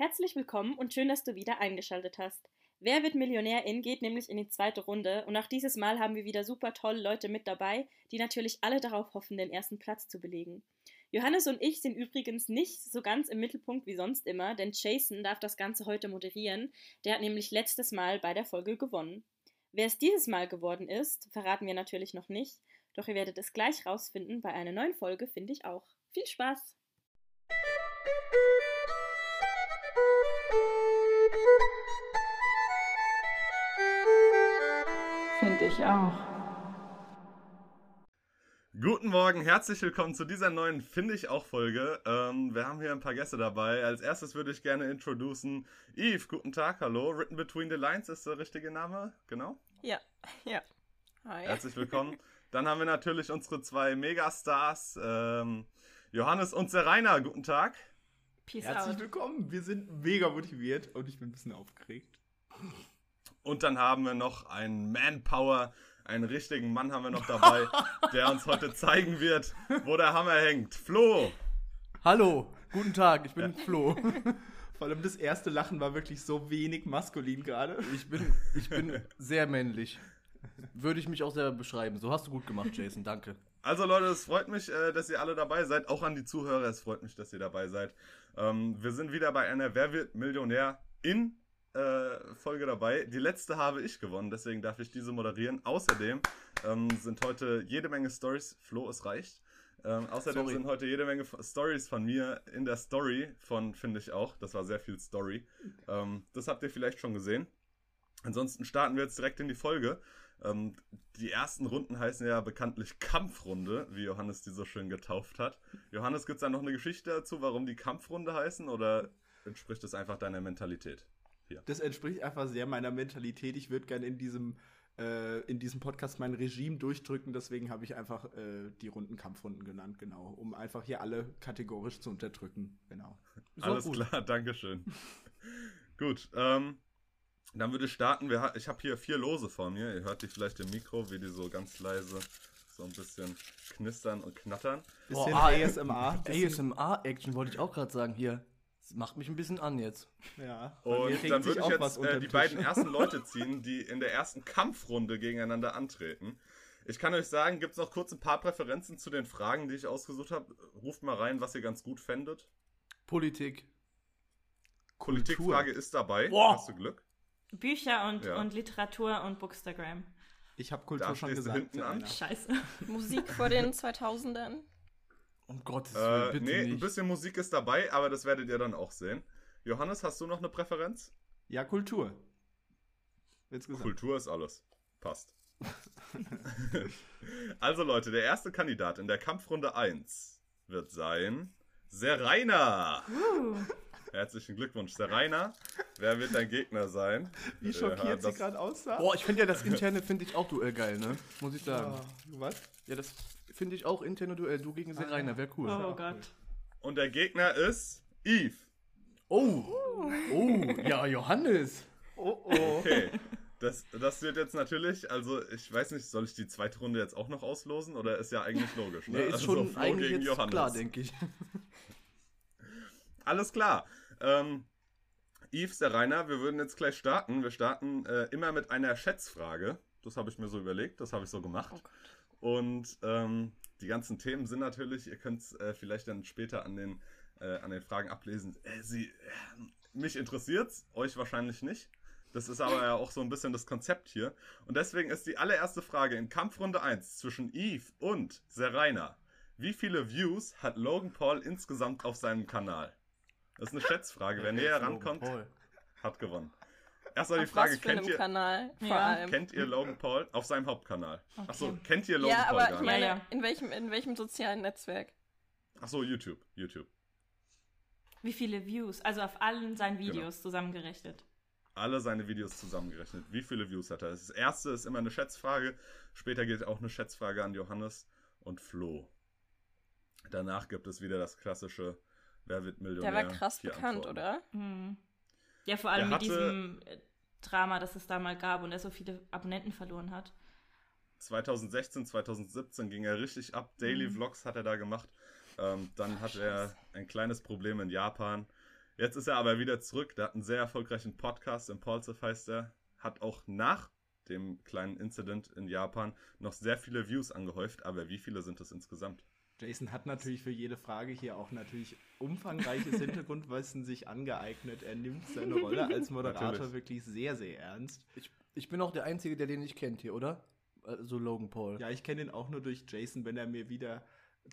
Herzlich willkommen und schön, dass du wieder eingeschaltet hast. Wer wird Millionärin geht nämlich in die zweite Runde und auch dieses Mal haben wir wieder super tolle Leute mit dabei, die natürlich alle darauf hoffen, den ersten Platz zu belegen. Johannes und ich sind übrigens nicht so ganz im Mittelpunkt wie sonst immer, denn Jason darf das Ganze heute moderieren. Der hat nämlich letztes Mal bei der Folge gewonnen. Wer es dieses Mal geworden ist, verraten wir natürlich noch nicht, doch ihr werdet es gleich rausfinden bei einer neuen Folge, finde ich auch. Viel Spaß! Ich auch. Guten Morgen, herzlich willkommen zu dieser neuen Finde ich auch Folge. Ähm, wir haben hier ein paar Gäste dabei. Als erstes würde ich gerne introducen Eve. Guten Tag, hallo. Written Between the Lines ist der richtige Name, genau? Ja, ja. Hi. Herzlich willkommen. Dann haben wir natürlich unsere zwei Megastars, ähm, Johannes und Seraina. Guten Tag. Peace Herzlich out. willkommen. Wir sind mega motiviert und ich bin ein bisschen aufgeregt. Und dann haben wir noch einen Manpower, einen richtigen Mann haben wir noch dabei, der uns heute zeigen wird, wo der Hammer hängt. Flo. Hallo, guten Tag, ich bin Flo. Vor allem das erste Lachen war wirklich so wenig maskulin gerade. Ich bin, ich bin sehr männlich. Würde ich mich auch selber beschreiben. So hast du gut gemacht, Jason, danke. Also Leute, es freut mich, äh, dass ihr alle dabei seid. Auch an die Zuhörer, es freut mich, dass ihr dabei seid. Ähm, wir sind wieder bei einer Wer wird Millionär in äh, Folge dabei. Die letzte habe ich gewonnen, deswegen darf ich diese moderieren. Außerdem ähm, sind heute jede Menge Stories. Flo, es reicht. Ähm, außerdem Sorry. sind heute jede Menge Stories von mir in der Story von, finde ich auch. Das war sehr viel Story. Ähm, das habt ihr vielleicht schon gesehen. Ansonsten starten wir jetzt direkt in die Folge. Ähm, die ersten Runden heißen ja bekanntlich Kampfrunde, wie Johannes die so schön getauft hat. Johannes, gibt es da noch eine Geschichte dazu, warum die Kampfrunde heißen oder entspricht es einfach deiner Mentalität? Das entspricht einfach sehr meiner Mentalität. Ich würde gerne in diesem, äh, in diesem Podcast mein Regime durchdrücken. Deswegen habe ich einfach äh, die Runden Kampfrunden genannt, genau. Um einfach hier alle kategorisch zu unterdrücken. Genau. So Alles gut. klar, Dankeschön. Gut, ähm, dann würde ich starten. Wir, ha- ich habe hier vier Lose vor mir. Ihr hört die vielleicht im Mikro, wie die so ganz leise so ein bisschen knistern und knattern. Bisschen ah, ASMR. ASMR-Action wollte ich auch gerade sagen. Hier, das macht mich ein bisschen an jetzt. Ja. Und dann würde ich auch jetzt äh, die beiden ersten Leute ziehen, die in der ersten Kampfrunde gegeneinander antreten. Ich kann euch sagen, gibt es noch kurz ein paar Präferenzen zu den Fragen, die ich ausgesucht habe. Ruft mal rein, was ihr ganz gut fändet. Politik. Politikfrage ist dabei. Boah. Hast du Glück? Bücher und, Ja. und Literatur und Bookstagram. Ich habe Kultur Da schon gesagt. hinten an. Serena. Scheiße. Musik vor den 2000ern. Um Gottes Willen, Äh, bitte nee, ein nicht. bisschen Musik ist dabei, aber das werdet ihr dann auch sehen. Johannes, hast du noch eine Präferenz? Ja, Kultur. Kultur ist alles. Passt. also Leute, der erste Kandidat in der Kampfrunde 1 wird sein Seraina. Uh, Herzlichen Glückwunsch, Seraina. Wer wird dein Gegner sein? Wie Äh, schockiert sie das- gerade aussah. Boah, ich finde ja das interne finde ich auch Duell geil, ne? Muss ich sagen. Ah, was? Ja, das finde ich auch interne Duell. Du gegen Serena, wäre cool. oh Gott. Und der Gegner ist Eve. Oh, oh, ja, Johannes. Oh, oh. Okay. Das, das wird jetzt natürlich, also ich weiß nicht, soll ich die zweite Runde jetzt auch noch auslosen oder ist ja eigentlich logisch, ne? Nee, ist also schon Flo eigentlich gegen jetzt Johannes. klar, denke ich. Alles klar. Ähm, Yves, der Rainer, wir würden jetzt gleich starten. Wir starten äh, immer mit einer Schätzfrage. Das habe ich mir so überlegt, das habe ich so gemacht. Oh. Und ähm, die ganzen Themen sind natürlich, ihr könnt es äh, vielleicht dann später an den, äh, an den Fragen ablesen. Äh, sie, äh, mich interessiert's, euch wahrscheinlich nicht. Das ist aber ja auch so ein bisschen das Konzept hier. Und deswegen ist die allererste Frage in Kampfrunde 1 zwischen Eve und Seraina. Wie viele Views hat Logan Paul insgesamt auf seinem Kanal? Das ist eine Schätzfrage. Wer näher rankommt, hat gewonnen. Erstmal die Auf Frage, was für kennt einem ihr, Kanal vor Ja. allem. kennt ihr Logan Paul auf seinem Hauptkanal? Achso, Okay. kennt ihr Logan ja, Paul aber gar ich meine, Ja, ja. in welchem, in welchem sozialen Netzwerk? Achso, YouTube, YouTube. Wie viele Views? Also auf allen seinen Genau. Videos zusammengerechnet. Alle seine Videos zusammengerechnet. Wie viele Views hat er? Das erste ist immer eine Schätzfrage. Später geht auch eine Schätzfrage an Johannes und Flo. Danach gibt es wieder das klassische Wer wird Millionär? Der war krass bekannt, Antworten. oder? Hm. Ja, vor allem mit diesem äh, Drama, das es da mal gab und er so viele Abonnenten verloren hat. 2016, 2017 ging er richtig ab. Daily Mhm. Vlogs hat er da gemacht. Ähm, dann hat er ein kleines Problem in Japan. Jetzt ist er aber wieder zurück. Der hat einen sehr erfolgreichen Podcast, Impulsive heißt er. Hat auch nach dem kleinen Incident in Japan noch sehr viele Views angehäuft. Aber wie viele sind es insgesamt? Jason hat natürlich für jede Frage hier auch natürlich umfangreiches Hintergrundwissen sich angeeignet. Er nimmt seine Rolle als Moderator Natürlich. wirklich sehr, sehr ernst. Ich, ich bin auch der Einzige, der den nicht kennt hier, oder? Also Logan Paul. Ja, ich kenne ihn auch nur durch Jason, wenn er mir wieder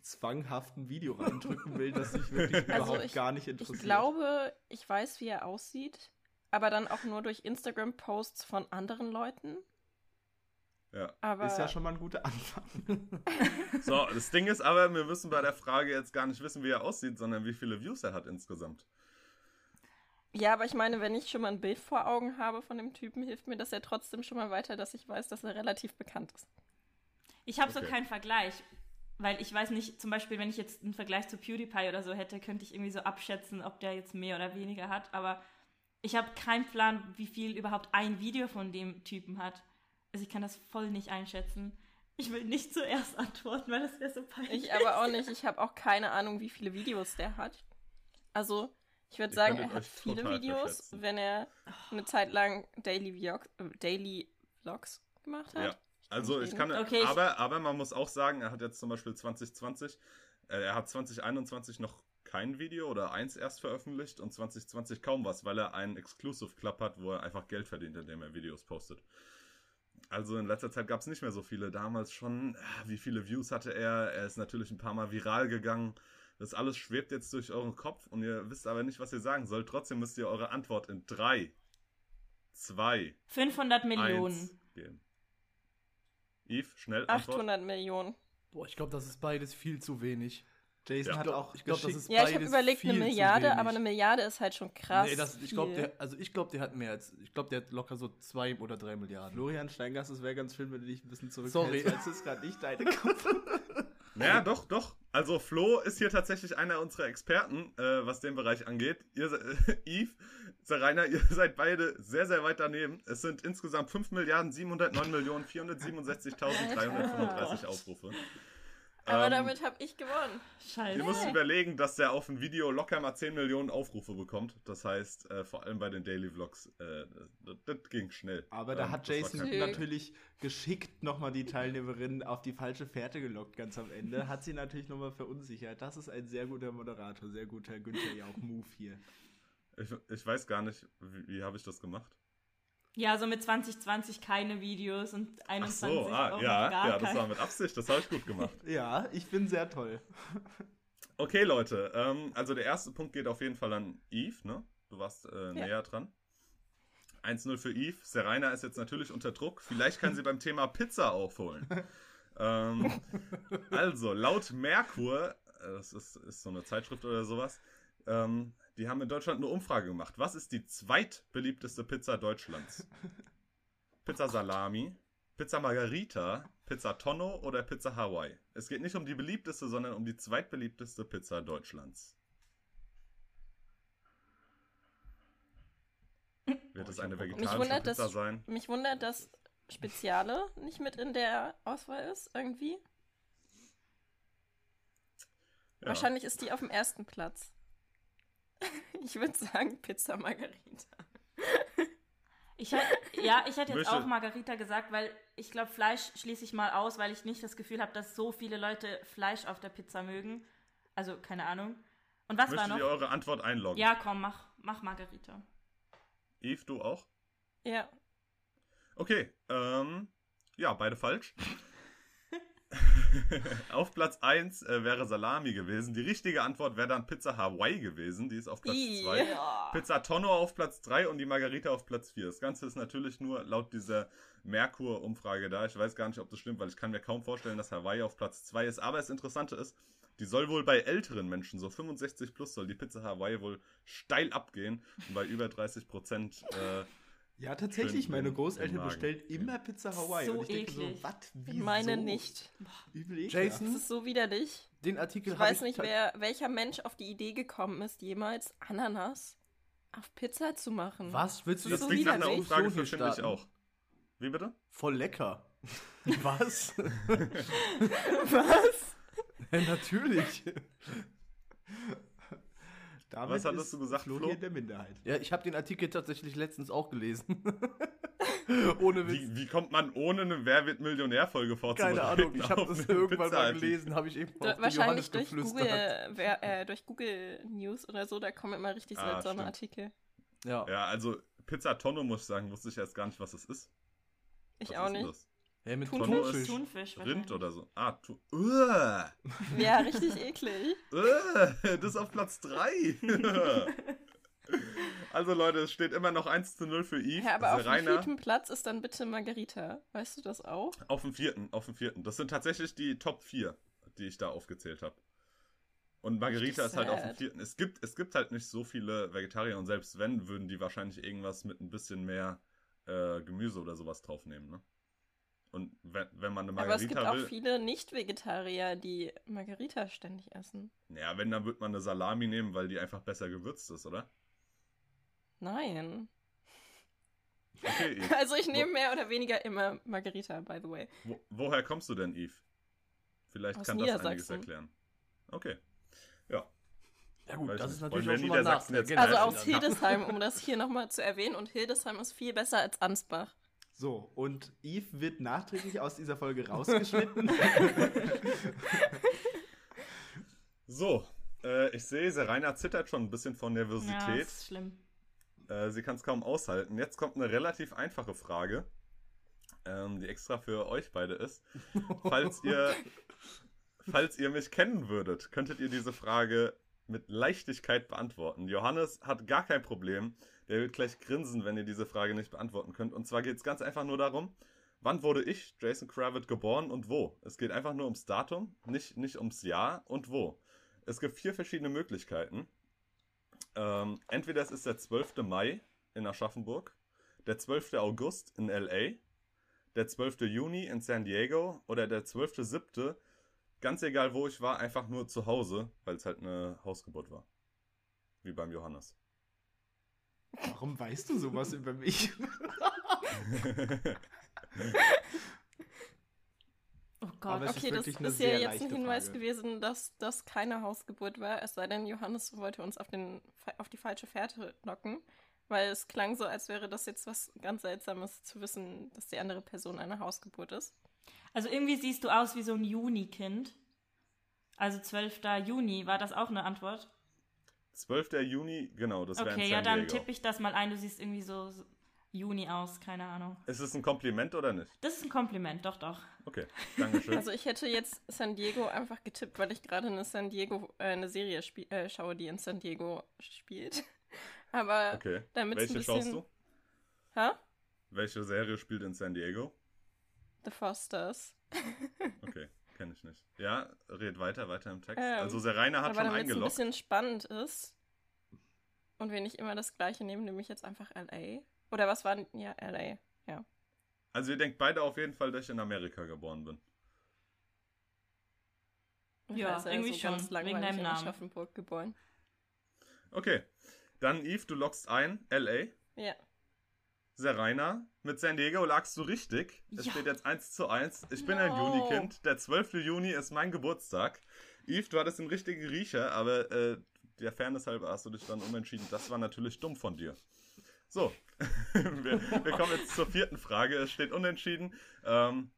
zwanghaft ein Video reindrücken will, das sich wirklich Also überhaupt ich- gar nicht Ich interessiert. glaube, ich weiß, wie er aussieht, aber dann auch nur durch Instagram-Posts von anderen Leuten. Ja. Aber ist ja schon mal ein guter Anfang. So, das Ding ist aber, wir müssen bei der Frage jetzt gar nicht wissen, wie er aussieht, sondern wie viele Views er hat insgesamt. Ja, aber ich meine, wenn ich schon mal ein Bild vor Augen habe von dem Typen, hilft mir das ja trotzdem schon mal weiter, dass ich weiß, dass er relativ bekannt ist. Ich habe so Okay. keinen Vergleich, weil ich weiß nicht, zum Beispiel, wenn ich jetzt einen Vergleich zu PewDiePie oder so hätte, könnte ich irgendwie so abschätzen, ob der jetzt mehr oder weniger hat. Aber ich habe keinen Plan, wie viel überhaupt ein Video von dem Typen hat. Also ich kann das voll nicht einschätzen. Ich will nicht zuerst antworten, weil das wäre so peinlich. Ich aber auch nicht. Ich habe auch keine Ahnung, wie viele Videos der hat. Also, ich würde sagen, er hat viele Videos, verschätzen. wenn er eine Zeit lang Daily, Vlog, Daily Vlogs gemacht hat. Ja. Also ich kann, Okay, ich- aber, aber man muss auch sagen, er hat jetzt zum Beispiel 2020, äh, er hat 2021 noch kein Video oder eins erst veröffentlicht und 2020 kaum was, weil er einen Exclusive Club hat, wo er einfach Geld verdient, indem er Videos postet. Also in letzter Zeit gab es nicht mehr so viele. Damals schon, ah, wie viele Views hatte er? Er ist natürlich ein paar Mal viral gegangen. Das alles schwebt jetzt durch euren Kopf und ihr wisst aber nicht, was ihr sagen sollt. Trotzdem müsst ihr eure Antwort in 3, 2, 500 Millionen. 1 geben. Yves, schnell Antwort. 800 Millionen. Boah, ich glaube, das ist beides viel zu wenig. Jason Ja. hat auch Ich glaube, das ist Ja, ich habe überlegt, eine Milliarde, aber eine Milliarde ist halt schon krass. Nee, das, ich glaube, also ich glaube, der hat mehr als, ich glaube, der hat locker so zwei oder drei Milliarden. Florian Steingast, es wäre ganz schön, wenn du dich ein bisschen Sorry. zurückhältst, weil es ist gerade nicht deine Kopf. Naja, doch, doch. Also Flo ist hier tatsächlich einer unserer Experten, äh, was den Bereich angeht. Ihr, se- Yves, Rainer, ihr seid beide sehr, sehr weit daneben. Es sind insgesamt 5 Milliarden 709 Millionen 467.335 Aufrufe. Aber Ähm, damit habe ich gewonnen. Scheiße. Ihr müsst überlegen, dass der auf ein Video locker mal 10 Millionen Aufrufe bekommt. Das heißt, äh, vor allem bei den Daily Vlogs, äh, das, das ging schnell. Aber da Ähm, hat das war Jason natürlich geschickt nochmal die Teilnehmerin auf die falsche Fährte gelockt, ganz am Ende. Hat sie natürlich nochmal verunsichert. Das ist ein sehr guter Moderator, sehr guter Günther Jauch-Move hier. Ich, ich weiß gar nicht, wie, wie habe ich das gemacht? Ja, so mit 2020 keine Videos und Ach 21 so, ah, auch ja, gar ja, das war mit Absicht, das habe ich gut gemacht. Ja, ich bin sehr toll. Okay, Leute, ähm, also der erste Punkt geht auf jeden Fall an Yves, ne? Du warst äh, näher dran. 1-0 für Yves. Serena ist jetzt natürlich unter Druck. Vielleicht kann sie beim Thema Pizza aufholen. ähm, also, laut Merkur, äh, das ist, ist so eine Zeitschrift oder sowas, ähm, die haben in Deutschland eine Umfrage gemacht. Was ist die zweitbeliebteste Pizza Deutschlands? Pizza Salami, Pizza Margarita, Pizza Tonno oder Pizza Hawaii? Es geht nicht um die beliebteste, sondern um die zweitbeliebteste Pizza Deutschlands. Wird es eine vegetarische wundert, Pizza dass, sein? mich wundert, dass Speziale nicht mit in der Auswahl ist, irgendwie. Ja. Wahrscheinlich ist die auf dem ersten Platz. Ich würde sagen Pizza Margarita. Ich hätt, ja, ich hätte jetzt Möchte- auch Margarita gesagt, weil ich glaube, Fleisch schließe ich mal aus, weil ich nicht das Gefühl habe, dass so viele Leute Fleisch auf der Pizza mögen. Also, keine Ahnung. Und was war Möchtet noch? ihr eure Antwort einloggen? Ja, komm, mach, mach Margarita. Yves, du auch? Ja. Okay, ähm, ja, beide falsch. Auf Platz 1 äh, wäre Salami gewesen. Die richtige Antwort wäre dann Pizza Hawaii gewesen. Die ist auf Platz Ih. 2. Pizza Tonno auf Platz 3 und die Margarita auf Platz 4. Das Ganze ist natürlich nur laut dieser Merkur-Umfrage da. Ich weiß gar nicht, ob das stimmt, weil ich kann mir kaum vorstellen, dass Hawaii auf Platz 2 ist. Aber das Interessante ist, die soll wohl bei älteren Menschen, so 65 plus, soll die Pizza Hawaii wohl steil abgehen. Und bei über 30 Prozent äh, Ja, tatsächlich, meine Großeltern bestellen immer Pizza Hawaii. So und ich denke eklig. so, was? Wieso? Meine nicht. Übel. Jason? Das ist so widerlich. Den Artikel Ich weiß nicht, ta- wer, welcher Mensch auf die Idee gekommen ist, jemals Ananas auf Pizza zu machen. Was? Willst du Das das so klingt nach einer. Umfrage ich starten? auch. Wie bitte? Voll lecker. Was? Was? ja, natürlich. David Was hattest du gesagt, Flo Flo? in der Minderheit. Ja, ich habe den Artikel tatsächlich letztens auch gelesen. Ohne Witz. Wie, wie kommt man ohne eine Wer wird Millionär-Folge vorzubereiten? Keine Ahnung, ich habe das irgendwann mal gelesen, habe ich eben Du, auf wahrscheinlich durch Google, wer, äh, durch Google News oder so, da kommen immer richtig Ah, seltsame stimmt. Artikel. Ja. Ja, also Pizza Tonno, muss ich sagen, wusste ich erst gar nicht, was es ist. Ich was auch ist nicht. das? Hä, mit Thunfisch? Thunfisch. Thunfisch. Rind oder so. Ah, tu Uah. Ja, richtig eklig. Uah, das ist auf Platz 3. also Leute, es steht immer noch 1 zu 0 für Yves. Ja, aber auf dem vierten Platz ist dann bitte Margarita. Weißt du das auch? auf dem vierten, auf dem vierten. Das sind tatsächlich die Top 4, die ich da aufgezählt habe. Und Margarita Richtig ist halt auf dem vierten. Es gibt, es gibt halt nicht so viele Vegetarier und selbst wenn, würden die wahrscheinlich irgendwas mit ein bisschen mehr äh, Gemüse oder sowas draufnehmen, ne? Und wenn, wenn man eine Aber es gibt Margarita auch will, viele Nicht-Vegetarier, die Margarita ständig essen. ja, wenn, dann wird man eine Salami nehmen, weil die einfach besser gewürzt ist, oder? Nein. Okay, Yves. Also ich nehme mehr oder weniger immer Margarita, by the way. Wo, woher kommst du denn, Yves? Vielleicht Aus kann das einiges erklären. Okay. Ja. Ja gut, Weiß das nicht. ist natürlich auch schon mal jetzt- generell Also Ja, aus. Hildesheim, um das hier nochmal zu erwähnen. Und Hildesheim ist viel besser als Ansbach. So, und Yves wird nachträglich aus dieser Folge rausgeschnitten. So, äh, ich sehe, Serena zittert schon ein bisschen von Ja, Nervosität. das ist schlimm. Äh, sie kann es kaum aushalten. Jetzt kommt eine relativ einfache Frage, ähm, die extra für euch beide ist. Falls ihr, falls ihr mich kennen würdet, könntet ihr diese Frage mit Leichtigkeit beantworten. Johannes hat gar kein Problem. Der wird gleich grinsen, wenn ihr diese Frage nicht beantworten könnt. Und zwar geht es ganz einfach nur darum, wann wurde ich, Jason Kravitz, geboren und wo? Es geht einfach nur ums Datum, nicht, nicht ums Jahr und wo. Es gibt vier verschiedene Möglichkeiten. Ähm, entweder es ist der 12. Mai in Aschaffenburg, der 12. August in LA, der 12. Juni in San Diego oder der 12.7. Ganz egal, wo ich war, einfach nur zu Hause, weil es halt eine Hausgeburt war. Wie beim Johannes. Warum weißt du sowas über mich? Oh Gott. Okay, das ist ja jetzt ein Hinweis Frage. gewesen, dass das keine Hausgeburt war, es sei denn, Johannes wollte uns auf, den, auf die falsche Fährte locken, weil es klang so, als wäre das jetzt was ganz Seltsames zu wissen, dass die andere Person eine Hausgeburt ist. Also irgendwie siehst du aus wie so ein Juni-Kind. Also 12. Juni, war das auch eine Antwort? 12. Juni, genau, das wäre Okay, ja, dann tippe ich das mal ein. Du siehst irgendwie so, Juni aus, keine Ahnung. Ist es ein Kompliment oder nicht? Das ist ein Kompliment, doch, doch. Okay, Dankeschön. Also ich hätte jetzt San Diego einfach getippt, weil ich gerade eine San Diego, äh, eine Serie äh, schaue, die in San Diego spielt. Aber Okay. damit es ein Welche bisschen... schaust du? Hä? Welche Serie spielt in San Diego? The Fosters. Okay, kenne ich nicht. Ja, red weiter, weiter im Text. Ähm, also Serena hat Aber schon damit es ein eingeloggt. bisschen spannend ist und wir nicht immer das gleiche nehmen, nehme ich jetzt einfach LA. Oder was war denn? Ja, LA. Also ihr denkt beide auf jeden Fall, dass ich in Amerika geboren bin. Ich Ja, weiß, irgendwie ist schon, ganz wegen deinem in Namen. Aschaffenburg geboren. Okay. Dann Yves, du loggst ein, LA. Ja. Serena, mit San Diego lagst du richtig. Es Ja. steht jetzt 1 zu 1. Ich bin ein No. Junikind. Der 12. Juni ist mein Geburtstag. Yves, du hattest den richtigen Riecher, aber äh, der Fairness halber hast du dich dann umentschieden. Das war natürlich dumm von dir. So, wir, wir kommen jetzt zur vierten Frage. Es steht unentschieden. Ähm,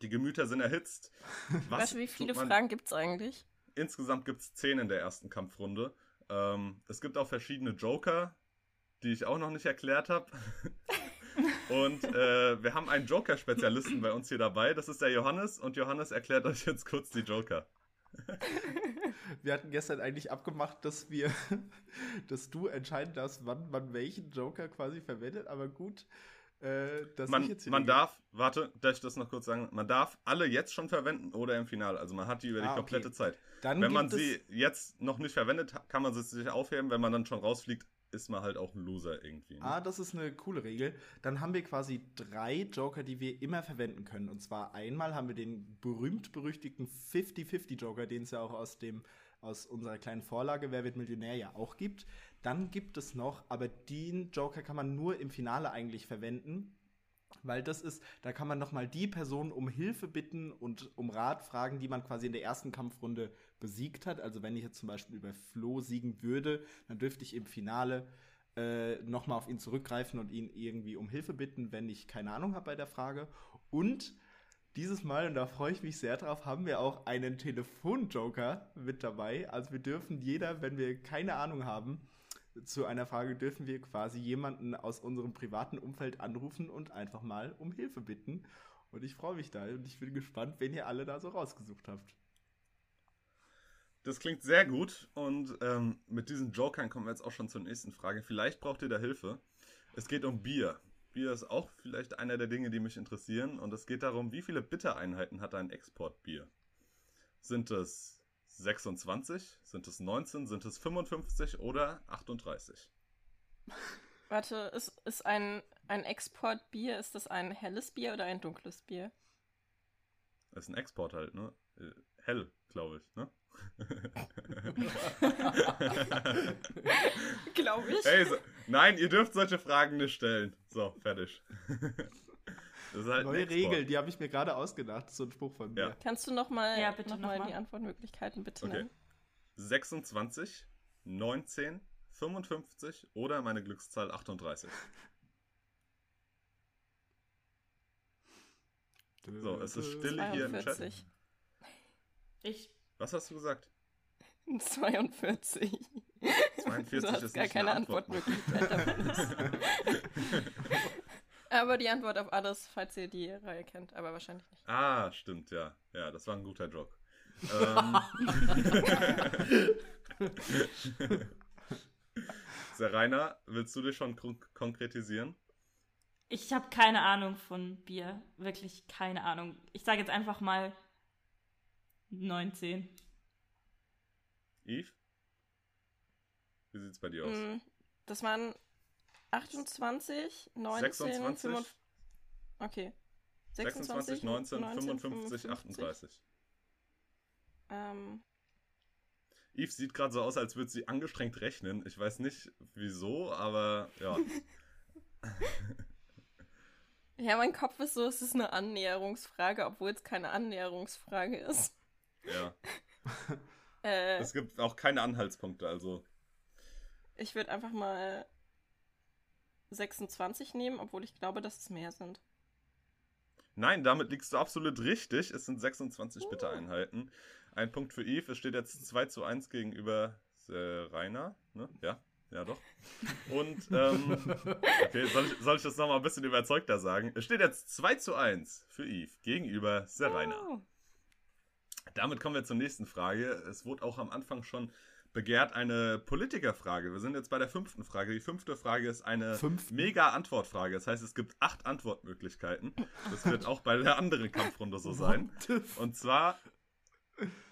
die Gemüter sind erhitzt. Was weißt du, wie viele Fragen gibt es eigentlich? Insgesamt gibt es 10 in der ersten Kampfrunde. Ähm, es gibt auch verschiedene Joker, die ich auch noch nicht erklärt habe. und äh, wir haben einen Joker-Spezialisten bei uns hier dabei. Das ist der Johannes. Und Johannes erklärt euch jetzt kurz die Joker. Wir hatten gestern eigentlich abgemacht, dass wir, dass du entscheiden darfst, wann man welchen Joker quasi verwendet, aber gut, äh, dass ich Man, jetzt hier man darf, warte, darf ich das noch kurz sagen? Man darf alle jetzt schon verwenden oder im Finale. Also man hat die über die Ah, okay. komplette Zeit. Dann Wenn man sie jetzt noch nicht verwendet, kann man sie sich aufheben. Wenn man dann schon rausfliegt, ist man halt auch ein Loser irgendwie. Ne? Ah, das ist eine coole Regel. Dann haben wir quasi drei Joker, die wir immer verwenden können. Und zwar einmal haben wir den berühmt-berüchtigten 50-50-Joker, den es ja auch aus dem aus unserer kleinen Vorlage Wer wird Millionär ja auch gibt. Dann gibt es noch, aber den Joker kann man nur im Finale eigentlich verwenden. Weil das ist, da kann man nochmal die Person um Hilfe bitten und um Rat fragen, die man quasi in der ersten Kampfrunde besiegt hat. Also wenn ich jetzt zum Beispiel über Flo siegen würde, dann dürfte ich im Finale äh, nochmal auf ihn zurückgreifen und ihn irgendwie um Hilfe bitten, wenn ich keine Ahnung habe bei der Frage. Und dieses Mal, und da freue ich mich sehr drauf, haben wir auch einen Telefonjoker mit dabei. Also wir dürfen jeder, wenn wir keine Ahnung haben, zu einer Frage dürfen wir quasi jemanden aus unserem privaten Umfeld anrufen und einfach mal um Hilfe bitten. Und ich freue mich da und ich bin gespannt, wen ihr alle da so rausgesucht habt. Das klingt sehr gut und ähm, mit diesen Jokern kommen wir jetzt auch schon zur nächsten Frage. Vielleicht braucht ihr da Hilfe. Es geht um Bier. Bier ist auch vielleicht einer der Dinge, die mich interessieren und es geht darum, wie viele Bittereinheiten hat ein Exportbier? Sind es 26? Sind es 19? Sind es 55 oder 38? Warte, ist, ist ein, ein Exportbier, ist das ein helles Bier oder ein dunkles Bier? Das ist ein Export halt, ne? Äh, Hell, glaube ich, ne? Glaube ich. Ey, so, nein, ihr dürft solche Fragen nicht stellen. So, fertig. Das ist halt Neue Regel, die habe ich mir gerade ausgedacht. So ein Spruch von mir. Ja. Kannst du nochmal ja, bitte noch noch mal die Antwortmöglichkeiten bitte Okay. nennen? 26, 19, 55 oder meine Glückszahl 38. So, es ist still hier im Chat. 42. Ich. Was hast du gesagt? 42. 42 du hast ist gar nicht keine eine Antwort. Aber die Antwort auf alles, falls ihr die Reihe kennt, aber wahrscheinlich nicht. Ah, stimmt, ja. Ja, das war ein guter Joke. Ähm. Rainer, willst du dich schon kon konkretisieren? Ich habe keine Ahnung von Bier. Wirklich keine Ahnung. Ich sage jetzt einfach mal 19. Yves? Wie sieht's bei dir aus? Mm, Das waren 28, 19, 26? 55. Okay. 26, 19, 55, 38. Ähm, Yves sieht gerade so aus, als würde sie angestrengt rechnen. Ich weiß nicht wieso, aber ja. ja, mein Kopf ist so, es ist eine Annäherungsfrage, obwohl es keine Annäherungsfrage ist. ja. Äh, Es gibt auch keine Anhaltspunkte, also. ich würde einfach mal 26 nehmen, obwohl ich glaube, dass es mehr sind. Nein, damit liegst du absolut richtig. Es sind 26 Bittereinheiten. Ein Punkt für Yves. Es steht jetzt 2 zu 1 gegenüber äh, Rainer. Ne? Ja, ja doch. Und, ähm, okay, soll ich, soll ich das nochmal ein bisschen überzeugter sagen? Es steht jetzt 2 zu 1 für Yves gegenüber Serena. Oh. Damit kommen wir zur nächsten Frage. Es wurde auch am Anfang schon begehrt eine Politikerfrage. Wir sind jetzt bei der fünften Frage. Die fünfte Frage ist eine Fünf? Mega-Antwortfrage. Das heißt, es gibt acht Antwortmöglichkeiten. Das wird auch bei der anderen Kampfrunde so sein. Und zwar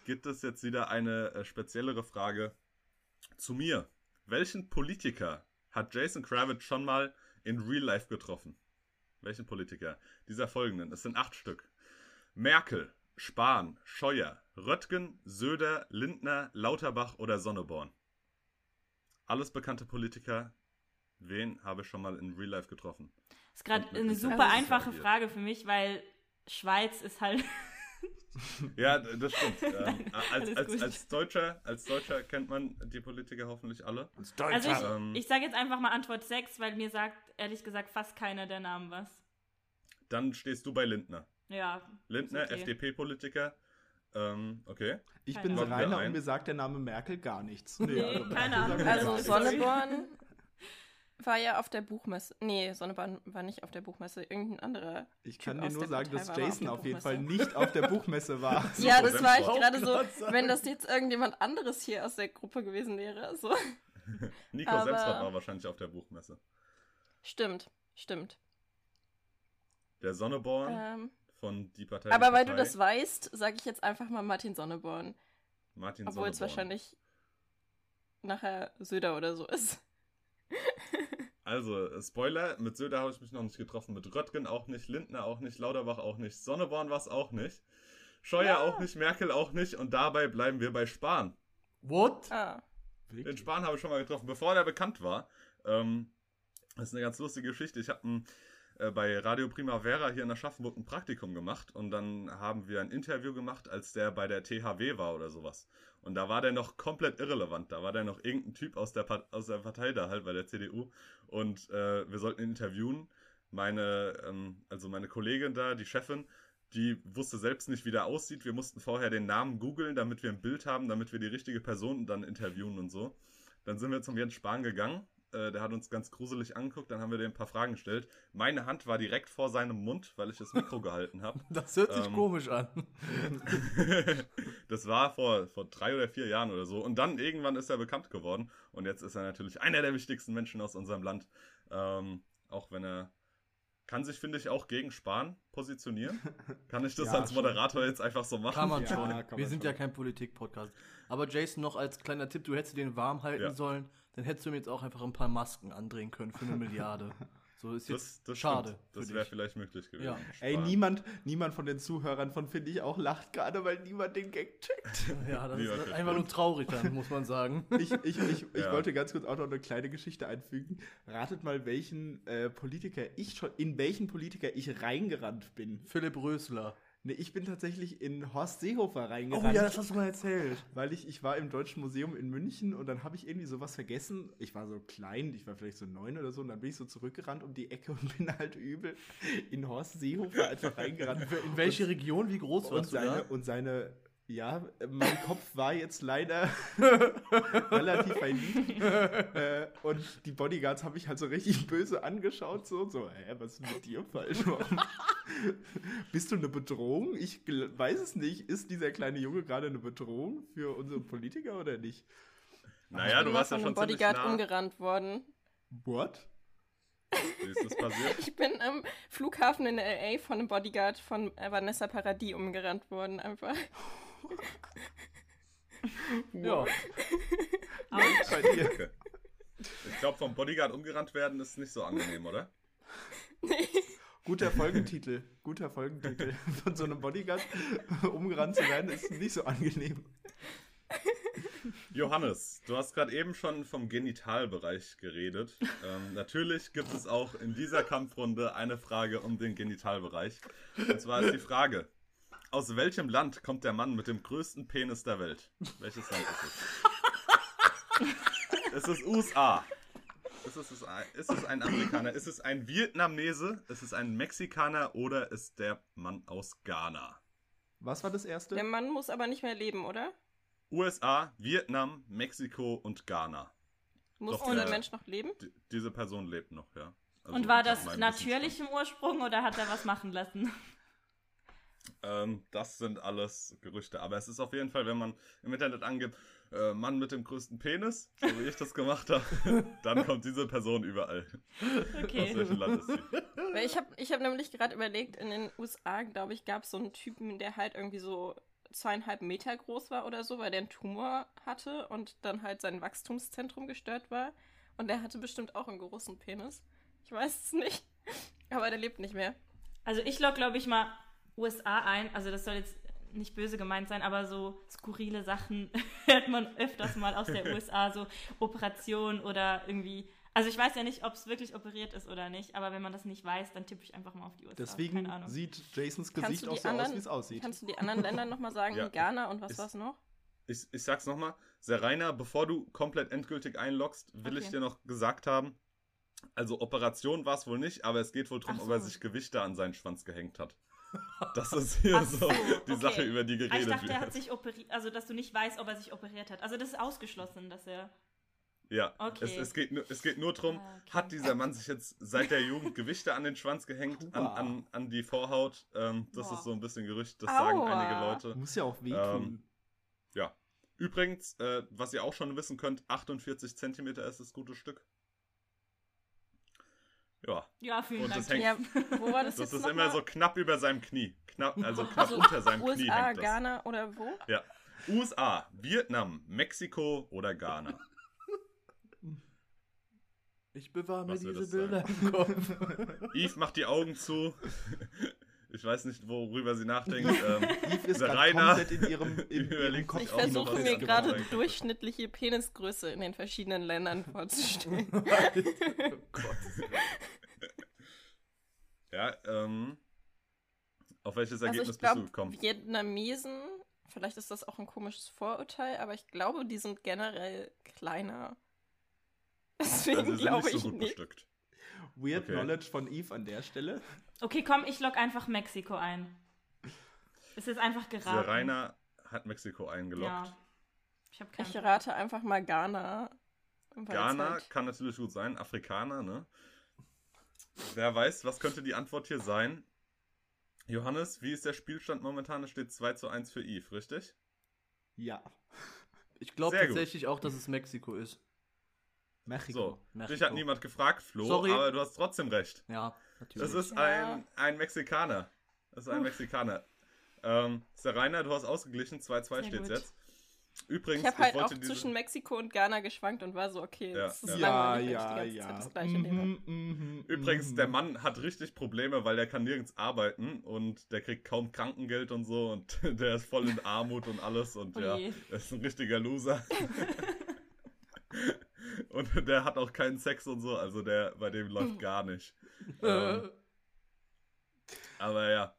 gibt es jetzt wieder eine äh, speziellere Frage zu mir. Welchen Politiker hat Jason Kravitz schon mal in Real Life getroffen? Welchen Politiker? Dieser folgenden. Es sind acht Stück. Merkel, Spahn, Scheuer, Röttgen, Söder, Lindner, Lauterbach oder Sonneborn. Alles bekannte Politiker. Wen habe ich schon mal in Real Life getroffen? Ist gerade eine super einfache ist Frage für mich, weil Schweiz ist halt. Ja, das stimmt. ähm, als, als, als, Deutscher, als Deutscher kennt man die Politiker hoffentlich alle. Also ich, Ähm. ich sage jetzt einfach mal Antwort 6, weil mir sagt, ehrlich gesagt, fast keiner der Namen was. Dann stehst du bei Lindner. Ja. Lindner, okay. FDP-Politiker. Ähm, okay. Ich Keine bin Ahnung. Rainer und mir sagt der Name Merkel gar nichts. Nee, also keine Ahnung. Also. Sonneborn war ja auf der Buchmesse. Nee, Sonneborn war nicht auf der Buchmesse. Irgendein anderer. Ich kann Typ dir nur sagen, Partei dass auf Jason der auf jeden. Fall nicht auf der Buchmesse war. ja, das war ich gerade so. Wenn das jetzt irgendjemand anderes hier aus der Gruppe gewesen wäre. So. Nico Aber- Semsrott war wahrscheinlich auf der Buchmesse. Stimmt, stimmt. Der Sonneborn Ähm, von Die Partei. aber die weil du Partei. das weißt, sage ich jetzt einfach mal Martin Sonneborn. Martin Obwohl es Sonneborn. wahrscheinlich nachher Söder oder so ist. Also, äh, Spoiler, mit Söder habe ich mich noch nicht getroffen, mit Röttgen auch nicht, Lindner auch nicht, Lauterbach auch nicht, Sonneborn war es auch nicht, Scheuer auch nicht, Merkel auch nicht und dabei bleiben wir bei Spahn. What? Ah. Den Spahn habe ich schon mal getroffen, bevor der bekannt war. Ähm, das ist eine ganz lustige Geschichte. Ich habe einen äh, bei Radio Primavera hier in Aschaffenburg ein Praktikum gemacht und dann haben wir ein Interview gemacht, als der bei der THW war oder sowas. Und da war der noch komplett irrelevant. Da war der noch irgendein Typ aus der, Part aus der Partei da halt bei der CDU und äh, wir sollten ihn interviewen. Meine, ähm, also meine Kollegin da, die Chefin, die wusste selbst nicht, wie der aussieht. Wir mussten vorher den Namen googeln, damit wir ein Bild haben, damit wir die richtige Person dann interviewen und so. Dann sind wir zum Jens Spahn gegangen. Äh, der hat uns ganz gruselig angeguckt, dann haben wir dem ein paar Fragen gestellt. Meine Hand war direkt vor seinem Mund, weil ich das Mikro gehalten habe. Das hört sich Ähm. komisch an. das war vor, vor drei oder vier Jahren oder so. Und dann irgendwann ist er bekannt geworden. Und jetzt ist er natürlich einer der wichtigsten Menschen aus unserem Land. Ähm, auch wenn er kann sich, finde ich, auch gegen Spahn positionieren. Kann ich das Ja, als schon. Moderator jetzt einfach so machen? Kann man Ja, schon. kann Wir man sind schon. ja kein Politik-Podcast. Aber Jason, noch als kleiner Tipp, du hättest den warm halten Ja. sollen, dann hättest du mir jetzt auch einfach ein paar Masken andrehen können für eine Milliarde. So ist jetzt Das, das schade. stimmt. Das wäre vielleicht möglich gewesen. Ja. Ey, niemand, niemand von den Zuhörern von Finde ich auch lacht gerade, weil niemand den Gag checkt. Ja, das ist okay. einfach nur traurig dann, muss man sagen. Ich, ich, ich, ich Ja. wollte ganz kurz auch noch eine kleine Geschichte einfügen. Ratet mal, welchen äh, Politiker ich schon, in welchen Politiker ich reingerannt bin. Philipp Rösler. Ne, ich bin tatsächlich in Horst Seehofer Oh reingerannt. ja, das hast du mal erzählt. weil ich, ich war im Deutschen Museum in München und dann habe ich irgendwie sowas vergessen. Ich war so klein, ich war vielleicht so neun oder so, und dann bin ich so zurückgerannt um die Ecke und bin halt übel in Horst Seehofer einfach reingerannt. In welche Region, wie groß und warst du da? und seine, ja, äh, mein Kopf war jetzt leider relativ verliebt. äh, und die Bodyguards habe ich halt so richtig böse angeschaut, so, so, hä, was ist mit dir falsch? Bist du eine Bedrohung? Ich weiß es nicht. Ist dieser kleine Junge gerade eine Bedrohung für unsere Politiker oder nicht? Naja, du warst ja von schon Bodyguard nah. umgerannt worden. What? Wie ist das passiert? Ich bin am Flughafen in LA von einem Bodyguard von Vanessa Paradis umgerannt worden, einfach. Ja. Bei dir. Ich glaube, vom Bodyguard umgerannt werden ist nicht so angenehm, oder? Guter Folgentitel. Guter Folgentitel. Von so einem Bodyguard umgerannt zu werden, ist nicht so angenehm. Johannes, du hast gerade eben schon vom Genitalbereich geredet. Ähm, natürlich gibt es auch in dieser Kampfrunde eine Frage um den Genitalbereich. Und zwar ist die Frage: Aus welchem Land kommt der Mann mit dem größten Penis der Welt? Welches Land ist es? Ist es USA? Ist es, ein, ist es ein Amerikaner? Ist es ein Vietnamese? Ist es ein Mexikaner? Oder ist der Mann aus Ghana? Was war das erste? Der Mann muss aber nicht mehr leben, oder? USA, Vietnam, Mexiko und Ghana. Muss Doch, dieser äh, Mensch noch leben? Die, diese Person lebt noch, ja. Also, Und war das natürlich im Ursprung oder hat er was machen lassen? Ähm, das sind alles Gerüchte. Aber es ist auf jeden Fall, wenn man im Internet angibt, äh, Mann mit dem größten Penis, so wie ich das gemacht habe, dann kommt diese Person überall. Aus Okay. welchem Land ist sie? Weil ich habe ich hab nämlich gerade überlegt, in den USA, glaube ich, gab es so einen Typen, der halt irgendwie so zweieinhalb Meter groß war oder so, weil der einen Tumor hatte und dann halt sein Wachstumszentrum gestört war. Und der hatte bestimmt auch einen großen Penis. Ich weiß es nicht. Aber der lebt nicht mehr. Also ich log, glaube ich, mal USA ein. Also das soll jetzt nicht böse gemeint sein, aber so skurrile Sachen hört man öfters mal aus der USA, so Operationen oder irgendwie. Also ich weiß ja nicht, ob es wirklich operiert ist oder nicht, aber wenn man das nicht weiß, dann tippe ich einfach mal auf die USA. Deswegen Keine Ahnung. sieht Jasons Gesicht auch so anderen- aus, wie es aussieht. Kannst du die anderen Länder nochmal sagen? Ja. Ghana und was Ist- war's noch? Ich, ich sag's nochmal, Serena, bevor du komplett endgültig einloggst, will ich Okay. dir noch gesagt haben, also Operation war es wohl nicht, aber es geht wohl darum, ob er sich Gewichte an seinen Schwanz gehängt hat. Das ist hier so so, die okay. Sache, über die Ah, geredet ich dachte, er wird. hat sich operiert, also dass du nicht weißt, ob er sich operiert hat. Also das ist ausgeschlossen, dass er. Ja, Okay. es, es, geht nur, es geht nur darum, Ah, okay. hat dieser Mann sich jetzt seit der Jugend Gewichte an den Schwanz gehängt, an, an, an die Vorhaut? Ähm, das Boah. ist so ein bisschen Gerücht, das sagen Aua. einige Leute. Muss ja auch wehtun. Ähm, Ja. Übrigens, äh, was ihr auch schon wissen könnt, 48 Zentimeter ist das gute Stück. Ja, Ja, vielen Und Dank. das hängt- Ja, wo war das, das jetzt ist immer mal? so knapp über seinem Knie. Knapp, also knapp Also unter seinem Knie USA, hängt das. Ghana oder wo? Ja. USA, Vietnam, Mexiko oder Ghana. Ich bewahre mir diese Bilder im Kopf. Yves macht die Augen zu. Ich weiß nicht, worüber sie nachdenkt. Ähm, Yves ist Rainer komplett in ihrem, in ihrem Kopf. Ich auch noch versuche mir gerade sagen. durchschnittliche Penisgröße in den verschiedenen Ländern vorzustellen. oh Gott. Ja, ähm. Auf welches Also Ergebnis ich bist du glaube, gekommen? Vietnamesen, vielleicht ist das auch ein komisches Vorurteil, aber ich glaube, die sind generell kleiner. Deswegen Also sie sind glaube nicht so ich gut nicht. bestückt. Weird Okay. Knowledge von Eve an der Stelle. Okay, komm, ich log einfach Mexiko ein. Es ist einfach geraten. Serena hat Mexiko eingeloggt. Ja. Ich habe keinen Ich rate einfach mal Ghana. Ghana halt- kann natürlich gut sein. Afrikaner, ne? Wer weiß, was könnte die Antwort hier sein? Johannes, wie ist der Spielstand momentan? Es steht 2 zu 1 für Eve, richtig? Ja. Ich glaube Sehr gut. tatsächlich auch, dass es Mexiko ist. Mexiko. So, Mexiko. dich hat niemand gefragt, Flo, Sorry. aber du hast trotzdem recht. Ja, natürlich. Das ist Ja. ein, ein Mexikaner. Das ist ein Mexikaner. Ähm, Serena, du hast ausgeglichen, 2-2 Sehr steht jetzt. Übrigens, Ich habe halt auch wollte diese- zwischen Mexiko und Ghana geschwankt und war so, okay, Ja, das ist ja. Ja, ja, ich die ganze ja. Zeit das gleiche nehme. Mhm, mhm, Übrigens, mhm. der Mann hat richtig Probleme, weil der kann nirgends arbeiten und der kriegt kaum Krankengeld und so und der ist voll in Armut und alles und Oh ja, er ist ein richtiger Loser. und der hat auch keinen Sex und so, also der bei dem läuft gar nicht. Ähm, aber ja,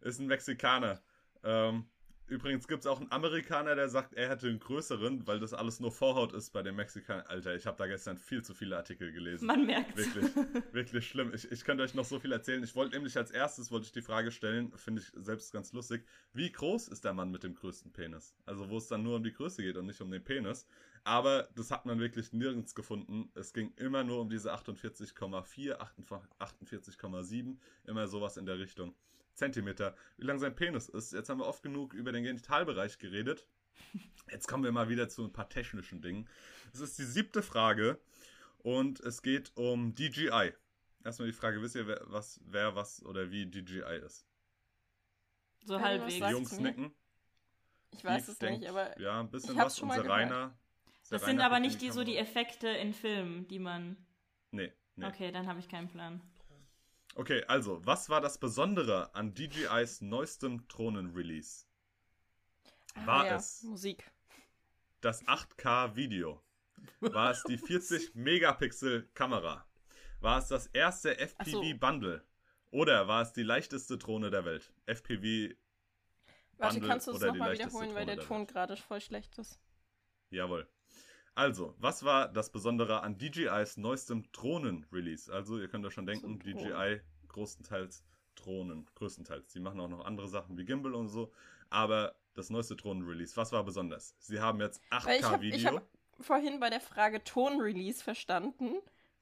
ist ein Mexikaner. Ähm, übrigens gibt es auch einen Amerikaner, der sagt, er hätte einen größeren, weil das alles nur Vorhaut ist bei den Mexikanern. Alter, ich habe da gestern viel zu viele Artikel gelesen. Man merkt Wirklich, wirklich schlimm. Ich, ich könnte euch noch so viel erzählen. Ich wollte nämlich als erstes wollte ich die Frage stellen, finde ich selbst ganz lustig. Wie groß ist der Mann mit dem größten Penis? Also wo es dann nur um die Größe geht und nicht um den Penis. Aber das hat man wirklich nirgends gefunden. Es ging immer nur um diese 48,4, 48,7, immer sowas in der Richtung. Zentimeter, wie lang sein Penis ist. Jetzt haben wir oft genug über den Genitalbereich geredet. Jetzt kommen wir mal wieder zu ein paar technischen Dingen. Es ist die siebte Frage und es geht um DJI. Erstmal die Frage, wisst ihr, wer was, wer was oder wie DJI ist? so du halbwegs. sagst. Jungs nicken. Ich weiß Eve es denkt, nicht, aber Ja, ein bisschen ich hab's was. mal Serena. Das sind aber nicht die, so die Kamera. Effekte in Filmen, die man. Nee, nee. Okay, dann habe ich keinen Plan. Okay, also, was war das Besondere an DJIs neuestem Drohnen-Release? War ah, ja, es Musik. das 8K-Video? War es die 40-Megapixel-Kamera? War es das erste Ach so. FPV-Bundle? Oder war es die leichteste Drohne der Welt? FPV, Warte, kannst du es nochmal wiederholen, weil der der Ton gerade voll schlecht ist. Jawohl. Also, was war das Besondere an DJIs neuestem Drohnen-Release? Also, ihr könnt euch schon denken. DJI größtenteils Drohnen, größtenteils. Die machen auch noch andere Sachen wie Gimbal und so, aber das neueste Drohnen-Release, was war besonders? Sie haben jetzt Weil ich habe 8K-Video. hab vorhin bei der Frage Ton-Release verstanden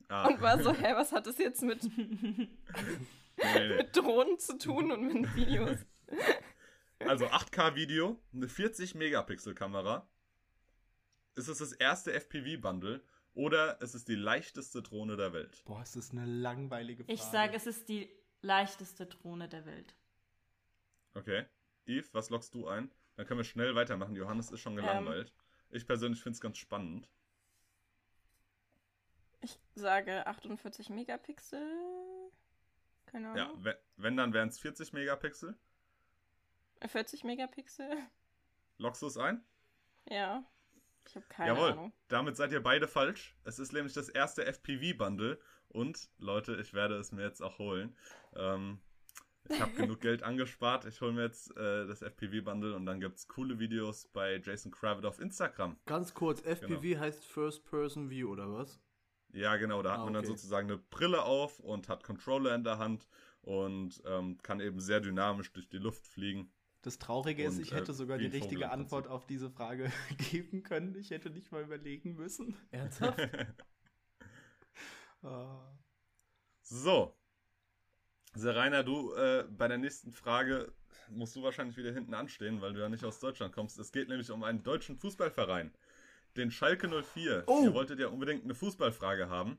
Ah, und war so, hä, was hat das jetzt mit, mit Drohnen zu tun und mit Videos? Also 8K-Video, eine 40-Megapixel-Kamera. Ist es das erste FPV-Bundle oder ist es die leichteste Drohne der Welt? Boah, ist das eine langweilige Frage. Ich sage, es ist die leichteste Drohne der Welt. Okay. Yves, was lockst du ein? Dann können wir schnell weitermachen. Johannes ist schon Ähm. gelangweilt. Ich persönlich finde es ganz spannend. Ich sage 48 Megapixel. Keine Ahnung. Ja, we- wenn, dann wären es 40 Megapixel. 40 Megapixel? Lockst du es ein? Ja. Ich habe keine Jawohl. Ahnung. Damit seid ihr beide falsch. Es ist nämlich das erste FPV-Bundle. Und, Leute, ich werde es mir jetzt auch holen. Ähm, ich habe genug Geld angespart. Ich hole mir jetzt äh, das FPV-Bundle und dann gibt es coole Videos bei Jason Kravitz auf Instagram. Ganz kurz, FPV Genau. heißt First Person View oder was? Ja, genau, da hat Ah, man dann okay. sozusagen eine Brille auf und hat Controller in der Hand und ähm, kann eben sehr dynamisch durch die Luft fliegen. Das Traurige ist, Und, ich äh, hätte sogar wie die richtige. Antwort auf diese Frage geben können. Ich hätte nicht mal überlegen müssen. Ernsthaft? Ah. So. Serena, du, äh, bei der nächsten Frage musst du wahrscheinlich wieder hinten anstehen, weil du ja nicht aus Deutschland kommst. Es geht nämlich um einen deutschen Fußballverein, den Schalke 04. Oh. Ihr wolltet ja unbedingt eine Fußballfrage haben.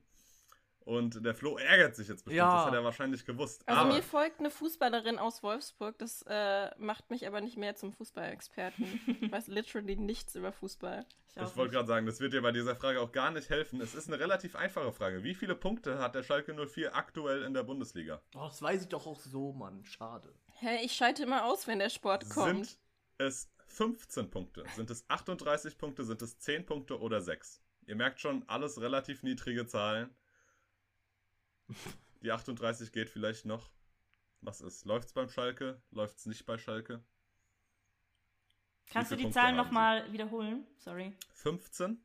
Und der Flo ärgert sich jetzt bestimmt, Ja. das hat er wahrscheinlich gewusst. Also Aber mir folgt eine Fußballerin aus Wolfsburg, das äh, macht mich aber nicht mehr zum Fußballexperten. Ich weiß literally nichts über Fußball. Ich, ich wollte gerade sagen, das wird dir bei dieser Frage auch gar nicht helfen. Es ist eine relativ einfache Frage. Wie viele Punkte hat der Schalke 04 aktuell in der Bundesliga? Oh, das weiß ich doch auch so, Mann. Schade. Hä, ich schalte immer aus, wenn der Sport kommt. Sind es 15 Punkte? Sind es 38 Punkte? Sind es 10 Punkte oder 6? Ihr merkt schon, alles relativ niedrige Zahlen. Die 38 geht vielleicht noch. Was ist? Läuft's beim Schalke? Läuft's nicht bei Schalke? Kannst du viele die Punkte Zahlen nochmal wiederholen? Sorry. 15,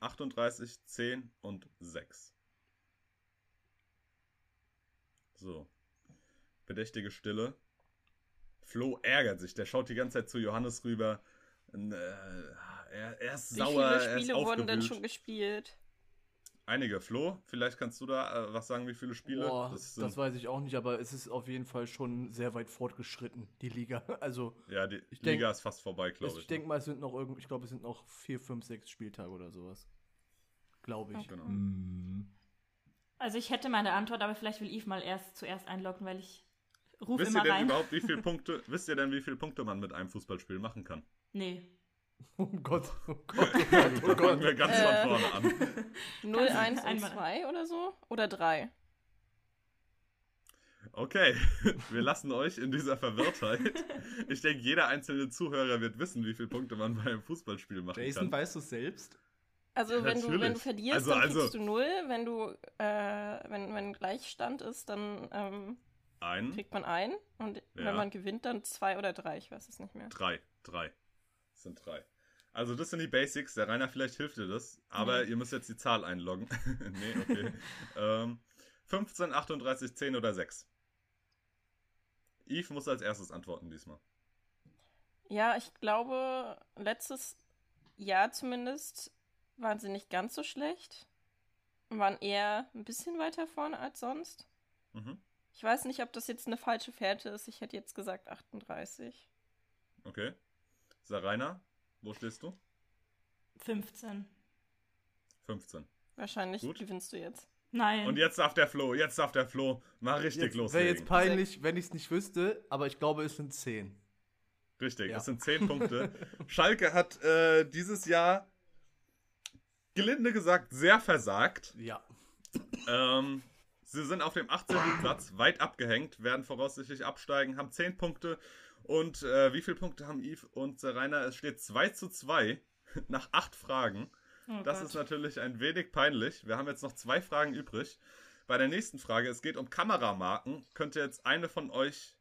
38, 10 und 6. So. Bedächtige Stille. Flo ärgert sich. Der schaut die ganze Zeit zu Johannes rüber. Äh, er, er ist Wie sauer, viele er ist Spiele wurden denn schon gespielt? Einige. Flo, vielleicht kannst du da äh, was sagen, wie viele Spiele? Boah, das das, weiß ich auch nicht, aber es ist auf jeden Fall schon sehr weit fortgeschritten, die Liga. Also, ja, die ich denk- Liga ist fast vorbei, glaube ich, ich. denke mal, es sind noch irgend, ich glaube, es sind noch vier, fünf, sechs Spieltage oder sowas. Glaube ich. Genau. Mhm. Also ich hätte meine Antwort, aber vielleicht will Yves mal erst zuerst einloggen, weil ich rufe Wisst ihr immer denn rein. überhaupt, wie viele Punkte, wisst ihr denn, wie viele Punkte man mit einem Fußballspiel machen kann? Nee. Oh Gott, oh Gott, oh Gott, oh Gott. wir ganz Äh. von vorne an. 0, 1 und einmal- 2 oder so? Oder 3? Okay, wir lassen euch in dieser Verwirrtheit. Ich denke, jeder einzelne Zuhörer wird wissen, wie viele Punkte man bei einem Fußballspiel machen Jason, kann. weißt du selbst? Also wenn du, wenn du verlierst, Also- dann also- kriegst du 0. Wenn du, äh, wenn, wenn Gleichstand ist, dann ähm, Ein, kriegt man ein. Und Ja. wenn man gewinnt, dann zwei oder drei. Ich weiß es nicht mehr. drei, drei. Das sind drei. Also das sind die Basics. Der Rainer, vielleicht hilft dir das. Aber Nee. ihr müsst jetzt die Zahl einloggen. nee, okay. ähm, 15, 38, 10 oder 6. Yves muss als erstes antworten diesmal. Ja, ich glaube, letztes Jahr zumindest waren sie nicht ganz so schlecht. Waren eher ein bisschen weiter vorne als sonst. Mhm. Ich weiß nicht, ob das jetzt eine falsche Fährte ist. Ich hätte jetzt gesagt 38. Okay. Sarina, wo stehst du? 15. 15. Wahrscheinlich Gut. gewinnst du jetzt. Nein. Und jetzt darf der Flo, jetzt darf der Flo mal richtig Jetzt, Wäre loslegen. jetzt peinlich, wenn ich es nicht wüsste, aber ich glaube, es sind zehn. Richtig, Ja. es sind 10 Punkte. Schalke hat äh, dieses Jahr, gelinde gesagt, sehr versagt. Ja. Ähm, sie sind auf dem 18. Platz, weit abgehängt, werden voraussichtlich absteigen, haben 10 Punkte. Und äh, wie viele Punkte haben Yves und Rainer? Es steht 2 zu 2 nach 8 Fragen. oh Das Gott. ist natürlich ein wenig peinlich. Wir haben jetzt noch zwei Fragen übrig. Bei der nächsten Frage, es geht um Kameramarken, könnte jetzt eine von euch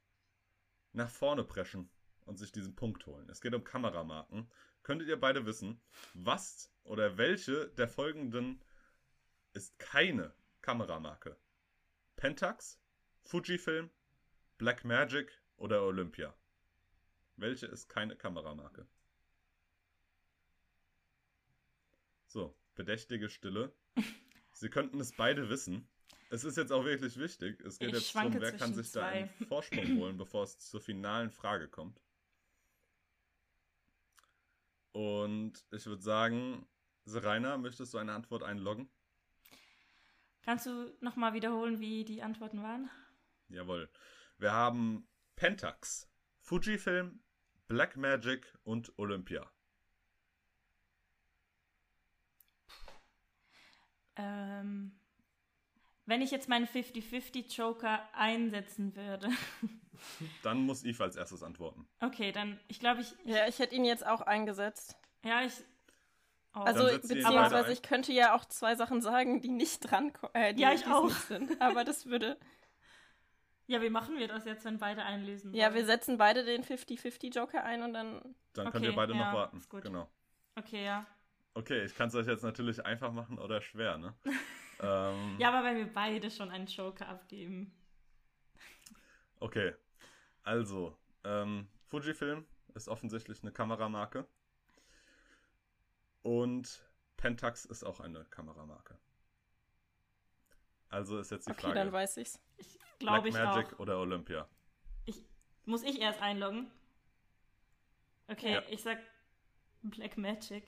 nach vorne preschen und sich diesen Punkt holen. Es geht um Kameramarken. Könntet ihr beide wissen, was oder welche der folgenden ist keine Kameramarke? Pentax, Fujifilm, Blackmagic oder Olympia? Welche ist keine Kameramarke? So, bedächtige Stille. Sie könnten es beide wissen. Es ist jetzt auch wirklich wichtig. Es geht Ich jetzt darum, wer kann sich da einen zwei. Vorsprung holen, bevor es zur finalen Frage kommt. Und ich würde sagen, Serena, möchtest du eine Antwort einloggen? Kannst du nochmal wiederholen, wie die Antworten waren? Jawohl. Wir haben Pentax, Fujifilm, Blackmagic und Olympia. Ähm, wenn ich jetzt meinen 50-50 Joker einsetzen würde. Dann muss Eve als erstes antworten. Okay, dann, ich glaube, ich. Ja, ich hätte ihn jetzt auch eingesetzt. Ja, ich. Oh. Also, beziehungsweise ich könnte ja auch zwei Sachen sagen, die nicht dran äh, die Ja, ich auch. sind. Aber das würde. Ja, wie machen wir das jetzt, wenn beide einlösen? Ja, wir setzen beide den 50-50 Joker ein und dann. Dann könnt Okay, ihr beide ja, noch warten. ist gut. Genau. Okay, ja. Okay, ich kann es euch jetzt natürlich einfach machen oder schwer, ne? ähm, Ja, aber wenn wir beide schon einen Joker abgeben. Okay. Also, ähm, Fujifilm ist offensichtlich eine Kameramarke. Und Pentax ist auch eine Kameramarke. Also ist jetzt die Okay, Frage. dann weiß ich's. Ich glaube ich Blackmagic auch. oder Olympia? Ich, muss ich erst einloggen? Okay, Ja. ich sag Black Magic.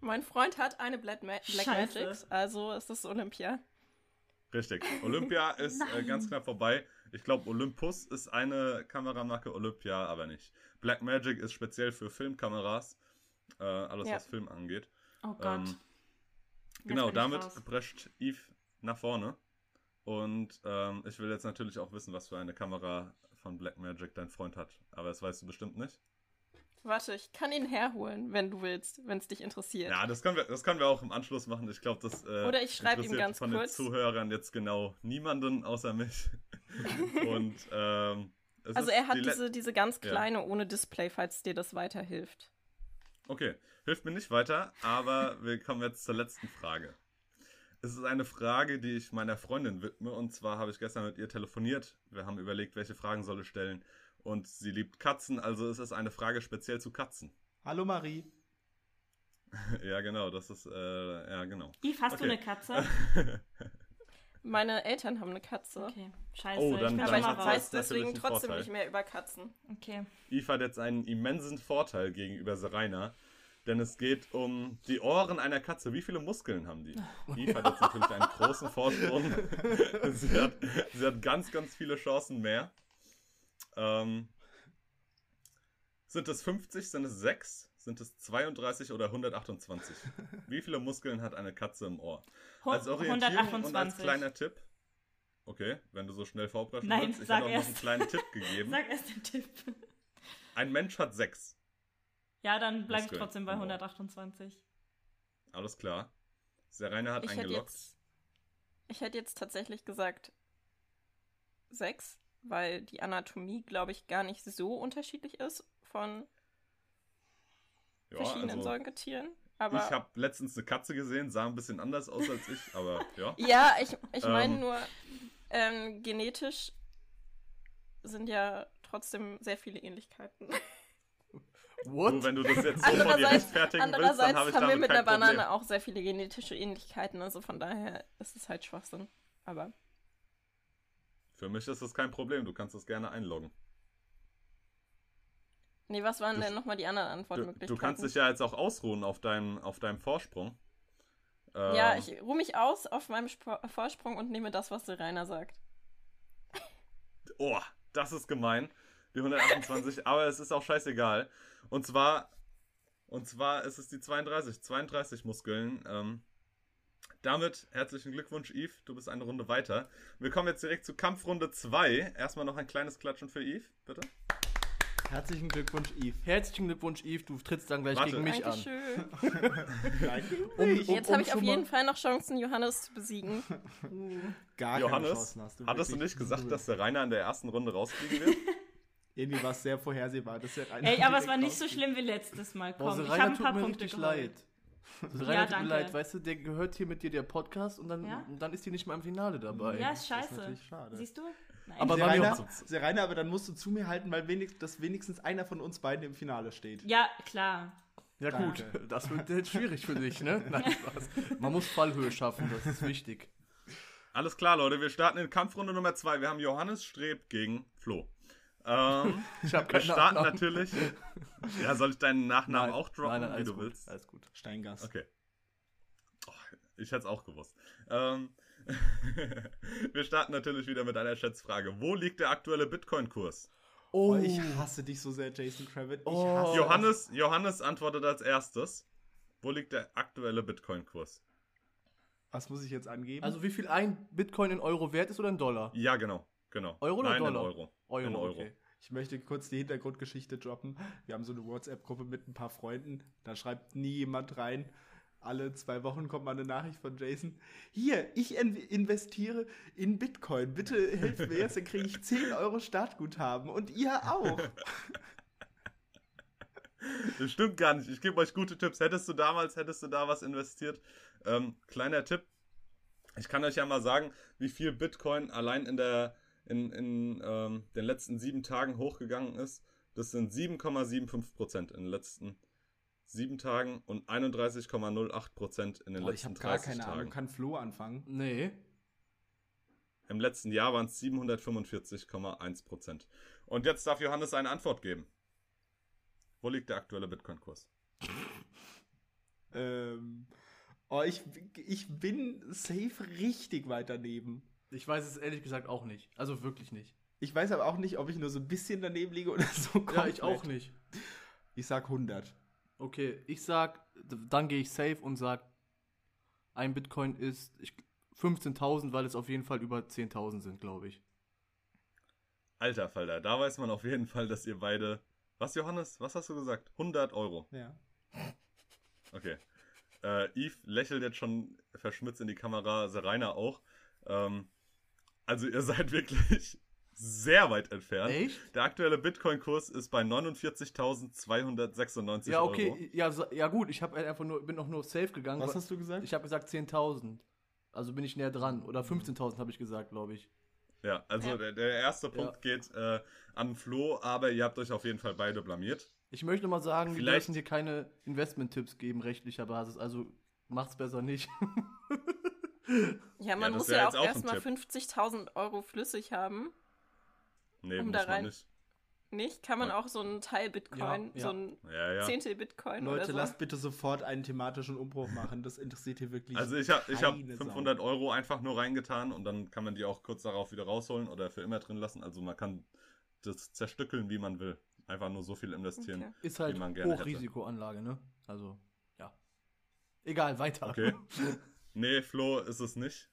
Mein Freund hat eine Black, Ma Black. Magics, also ist das Olympia. Richtig. Olympia ist äh, ganz knapp vorbei. Ich glaube, Olympus ist eine Kameramarke, Olympia aber nicht. Blackmagic ist speziell für Filmkameras. Äh, alles, Ja. was Film angeht. Oh Gott. Ähm, Genau, damit raus. prescht Eve nach vorne. Und ähm, ich will jetzt natürlich auch wissen, was für eine Kamera von Blackmagic dein Freund hat. Aber das weißt du bestimmt nicht. Warte, ich kann ihn herholen, wenn du willst, wenn es dich interessiert. Ja, das können wir, das können wir auch im Anschluss machen. Ich glaube, das äh, Oder ich schreib ihm interessiert ganz von kurz. den Zuhörern jetzt genau niemanden außer mich. Und ähm, Also er hat die diese, diese ganz Ja. kleine ohne Display, falls dir das weiterhilft. Okay, hilft mir nicht weiter, aber wir kommen jetzt zur letzten Frage. Es ist eine Frage, die ich meiner Freundin widme. Und zwar habe ich gestern mit ihr telefoniert. Wir haben überlegt, welche Fragen soll ich stellen. Und sie liebt Katzen, also es ist eine Frage speziell zu Katzen. Hallo Marie. ja, genau, das ist, äh, ja, genau. Yves, hast du Okay. eine Katze? Meine Eltern haben eine Katze. Okay, scheiße. Oh, ich dann- bin dann Aber ich weiß deswegen trotzdem Vorteil. nicht mehr über Katzen. Okay. Eve hat jetzt einen immensen Vorteil gegenüber Serena, denn es geht um die Ohren einer Katze. Wie viele Muskeln haben die? Eve hat jetzt natürlich einen großen Vorsprung. sie, hat, sie hat ganz, ganz viele Chancen mehr. Ähm, sind es 50, sind es 6, sind es 32 oder 128? Wie viele Muskeln hat eine Katze im Ohr? Als Orientierung und als 128. kleiner Tipp. Okay, wenn du so schnell vorbereitet Nein. Ich auch noch einen kleinen Tipp gegeben. Sag erst den Tipp. Ein Mensch hat sechs. Ja, dann bleibe ich trotzdem bei im Ohr. 128. Alles klar. Serena hat Ich hätte eingeloggt. jetzt, ich hätte jetzt tatsächlich gesagt sechs, weil die Anatomie, glaube ich, gar nicht so unterschiedlich ist von Ja, verschiedenen also, Säugetieren. Aber ich habe letztens eine Katze gesehen, sah ein bisschen anders aus als ich, aber ja. ja, ich, ich meine Ähm. nur, ähm, genetisch sind ja trotzdem sehr viele Ähnlichkeiten. Du, What? wenn du das jetzt so von dir Andererseits, rechtfertigen willst, dann habe ich haben wir mit kein einer Banane Problem. auch sehr viele genetische Ähnlichkeiten, also von daher ist es halt Schwachsinn. Aber Für mich ist das kein Problem, du kannst das gerne einloggen. nee, was waren Du- denn nochmal die anderen Du, Antwortmöglichkeiten? du kannst dich ja jetzt auch ausruhen auf deinem, auf deinem Vorsprung. Ja, Ähm, ich ruhe mich aus auf meinem Spro Vorsprung und nehme das, was der Rainer sagt. Oh, das ist gemein. Die 128, aber es ist auch scheißegal. Und zwar, und zwar ist es die 32, 32 Muskeln. Ähm, damit herzlichen Glückwunsch, Yves. Du bist eine Runde weiter. Wir kommen jetzt direkt zu Kampfrunde 2. Erstmal noch ein kleines Klatschen für Yves, bitte. Herzlichen Glückwunsch, Yves. Herzlichen Glückwunsch, Yves. Du trittst dann gleich Warte. gegen mich an. Dankeschön. Um, um, Jetzt um habe ich auf jeden Fall noch Chancen, Johannes zu besiegen. Gar keine Johannes, Chancen hast du. hattest du nicht gesagt, dass der Rainer in der ersten Runde rausfliegen wird? Irgendwie war es sehr vorhersehbar, dass der Ey, aber es war nicht so schlimm wie letztes Mal. Boah, Komm, ich habe ein tut paar mir Punkte geholt. leid. Serena Ja, tut mir danke. leid, weißt du, der gehört hier mit dir der Podcast und dann, Ja? und dann ist die nicht mal im Finale dabei. Ja, ist Das ist scheiße. natürlich schade. Siehst du? Nein. Aber Serena, Serena, aber dann musst du zu mir halten, weil wenigstens, dass wenigstens einer von uns beiden im Finale steht. ja, klar. Ja gut, Danke. das wird jetzt schwierig für dich, ne? Nein, Spaß. Man muss Fallhöhe schaffen, das ist wichtig. Alles klar, Leute, wir starten in Kampfrunde Nummer 2. Wir haben Johannes Streb gegen Flo. Ähm, Ich habe wir starten natürlich. Ja, soll ich deinen Nachnamen auch droppen, nein, nein, wie du gut, willst? Alles gut. Steingast. Okay. Oh, ich hätte es auch gewusst. Ähm, wir starten natürlich wieder mit einer Schätzfrage. Wo liegt der aktuelle Bitcoin-Kurs? Oh, ich hasse dich so sehr, Jason Kravitz. Ich Oh. hasse Johannes, Johannes antwortet als erstes. Wo liegt der aktuelle Bitcoin-Kurs? Was muss ich jetzt angeben? Also wie viel ein Bitcoin in Euro wert ist oder in Dollar? Ja, genau. Genau. Euro oder Nein, Dollar? In Euro. Euro, in Euro. okay. ich möchte kurz die Hintergrundgeschichte droppen. Wir haben so eine WhatsApp-Gruppe mit ein paar Freunden. Da schreibt nie jemand rein. Alle zwei Wochen kommt mal eine Nachricht von Jason. Hier, ich in investiere in Bitcoin. Bitte helft mir jetzt, dann kriege ich 10 Euro Startguthaben. Und ihr auch. Das stimmt gar nicht. Ich gebe euch gute Tipps. Hättest du damals, hättest du da was investiert? Ähm, kleiner Tipp. Ich kann euch ja mal sagen, wie viel Bitcoin allein in der in, in ähm, den letzten sieben Tagen hochgegangen ist. Das sind 7,75 Prozent in den letzten sieben Tagen und 31,08 Prozent in den Boah, ich letzten habe gar 30 keine Tagen. Ahnung. Kann Flo anfangen? Nee. Im letzten Jahr waren es 745,1 Prozent. Und jetzt darf Johannes eine Antwort geben. Wo liegt der aktuelle Bitcoin-Kurs? Ähm, oh, ich, ich bin safe richtig weit daneben. Ich weiß es ehrlich gesagt auch nicht. Also wirklich nicht. Ich weiß aber auch nicht, ob ich nur so ein bisschen daneben liege oder so Ja, ich komplett. auch nicht. Ich sag 100. Okay, ich sag, dann gehe ich safe und sag, ein Bitcoin ist ich- 15.000, weil es auf jeden Fall über 10.000 sind, glaube ich. Alter Falter, da weiß man auf jeden Fall, dass ihr beide. Was, Johannes? Was hast du gesagt? 100 Euro. Ja. Okay. Äh, Yves lächelt jetzt schon verschmitzt in die Kamera, Serena auch. Ähm, also ihr seid wirklich sehr weit entfernt. Echt? Der aktuelle Bitcoin-Kurs ist bei 49.296 Ja, Euro. okay, ja, so- ja gut, ich habe einfach nur, bin auch nur safe gegangen. Was hast du gesagt? Ich habe gesagt 10.000. Also bin ich näher dran. Oder 15.000 habe ich gesagt, glaube ich. Ja, also Ja. Der, der erste Punkt geht äh, an Flo, aber ihr habt euch auf jeden Fall beide blamiert. Ich möchte mal sagen, wir Vielleicht- dürfen hier keine Investment-Tipps geben, rechtlicher Basis. Also macht's besser nicht. Ja, man das muss ja auch auch erstmal Tipp. 50.000 Euro flüssig haben. Nee, Um muss da man rein- nicht. Nicht? Kann man Ja. auch so einen Teil Bitcoin, Ja, ja. so ein Ja, ja. Zehntel Bitcoin oder Leute, so? lasst bitte sofort einen thematischen Umbruch machen. Das interessiert hier wirklich. Also ich habe ich hab keine Sau. 500 Euro einfach nur reingetan und dann kann man die auch kurz darauf wieder rausholen oder für immer drin lassen. Also man kann das zerstückeln, wie man will. Einfach nur so viel investieren. Okay. Ist halt Wie man gerne. Hochrisikoanlage, ne? Also, ja. Egal, weiter. Okay. Nee, Flo ist es nicht.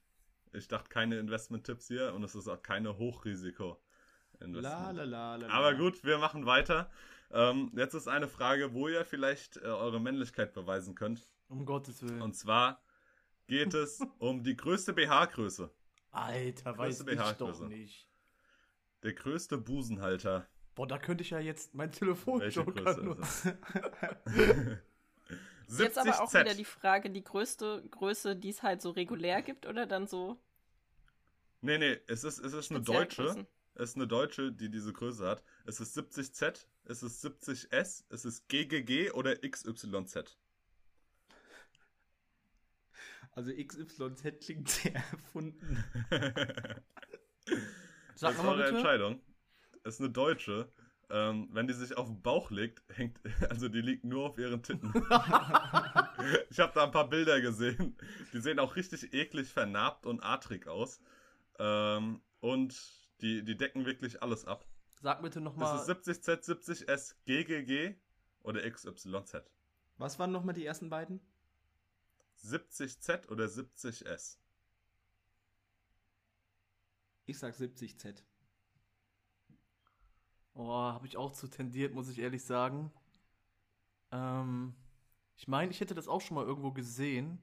Ich dachte keine Investment-Tipps hier und es ist auch keine Hochrisiko. La, la, la, la. Aber gut, wir machen weiter. Ähm, jetzt ist eine Frage, wo ihr vielleicht äh, eure Männlichkeit beweisen könnt. Um Gottes Willen. Und zwar geht es um die größte BH-Größe. Alter, weiß ich doch nicht. Der größte Busenhalter. Boah, da könnte ich ja jetzt mein Welche Telefonjoker Größe nutzen. Jetzt aber auch 70Z. wieder die Frage, die größte Größe, die es halt so regulär gibt oder dann so Nee, nee, es ist, es ist eine deutsche. Spezialgrößen? Es ist eine deutsche, die diese Größe hat. Es ist 70Z, es ist 70S, es ist GGG oder XYZ. Also XYZ klingt sehr erfunden. Sag das ist bitte. Entscheidung. Es ist eine deutsche. Ähm, wenn die sich auf den Bauch legt, hängt, also die liegt nur auf ihren Titten. ich habe da ein paar Bilder gesehen. Die sehen auch richtig eklig vernarbt und adrig aus. Ähm, und die, die decken wirklich alles ab. Sag bitte Das nochmal. ist 70Z, 70S, GGG oder XYZ. Was waren nochmal die ersten beiden? 70Z oder 70S? Ich sag 70Z. Oh, habe ich auch zu tendiert, muss ich ehrlich sagen. Ähm, ich meine, ich hätte das auch schon mal irgendwo gesehen.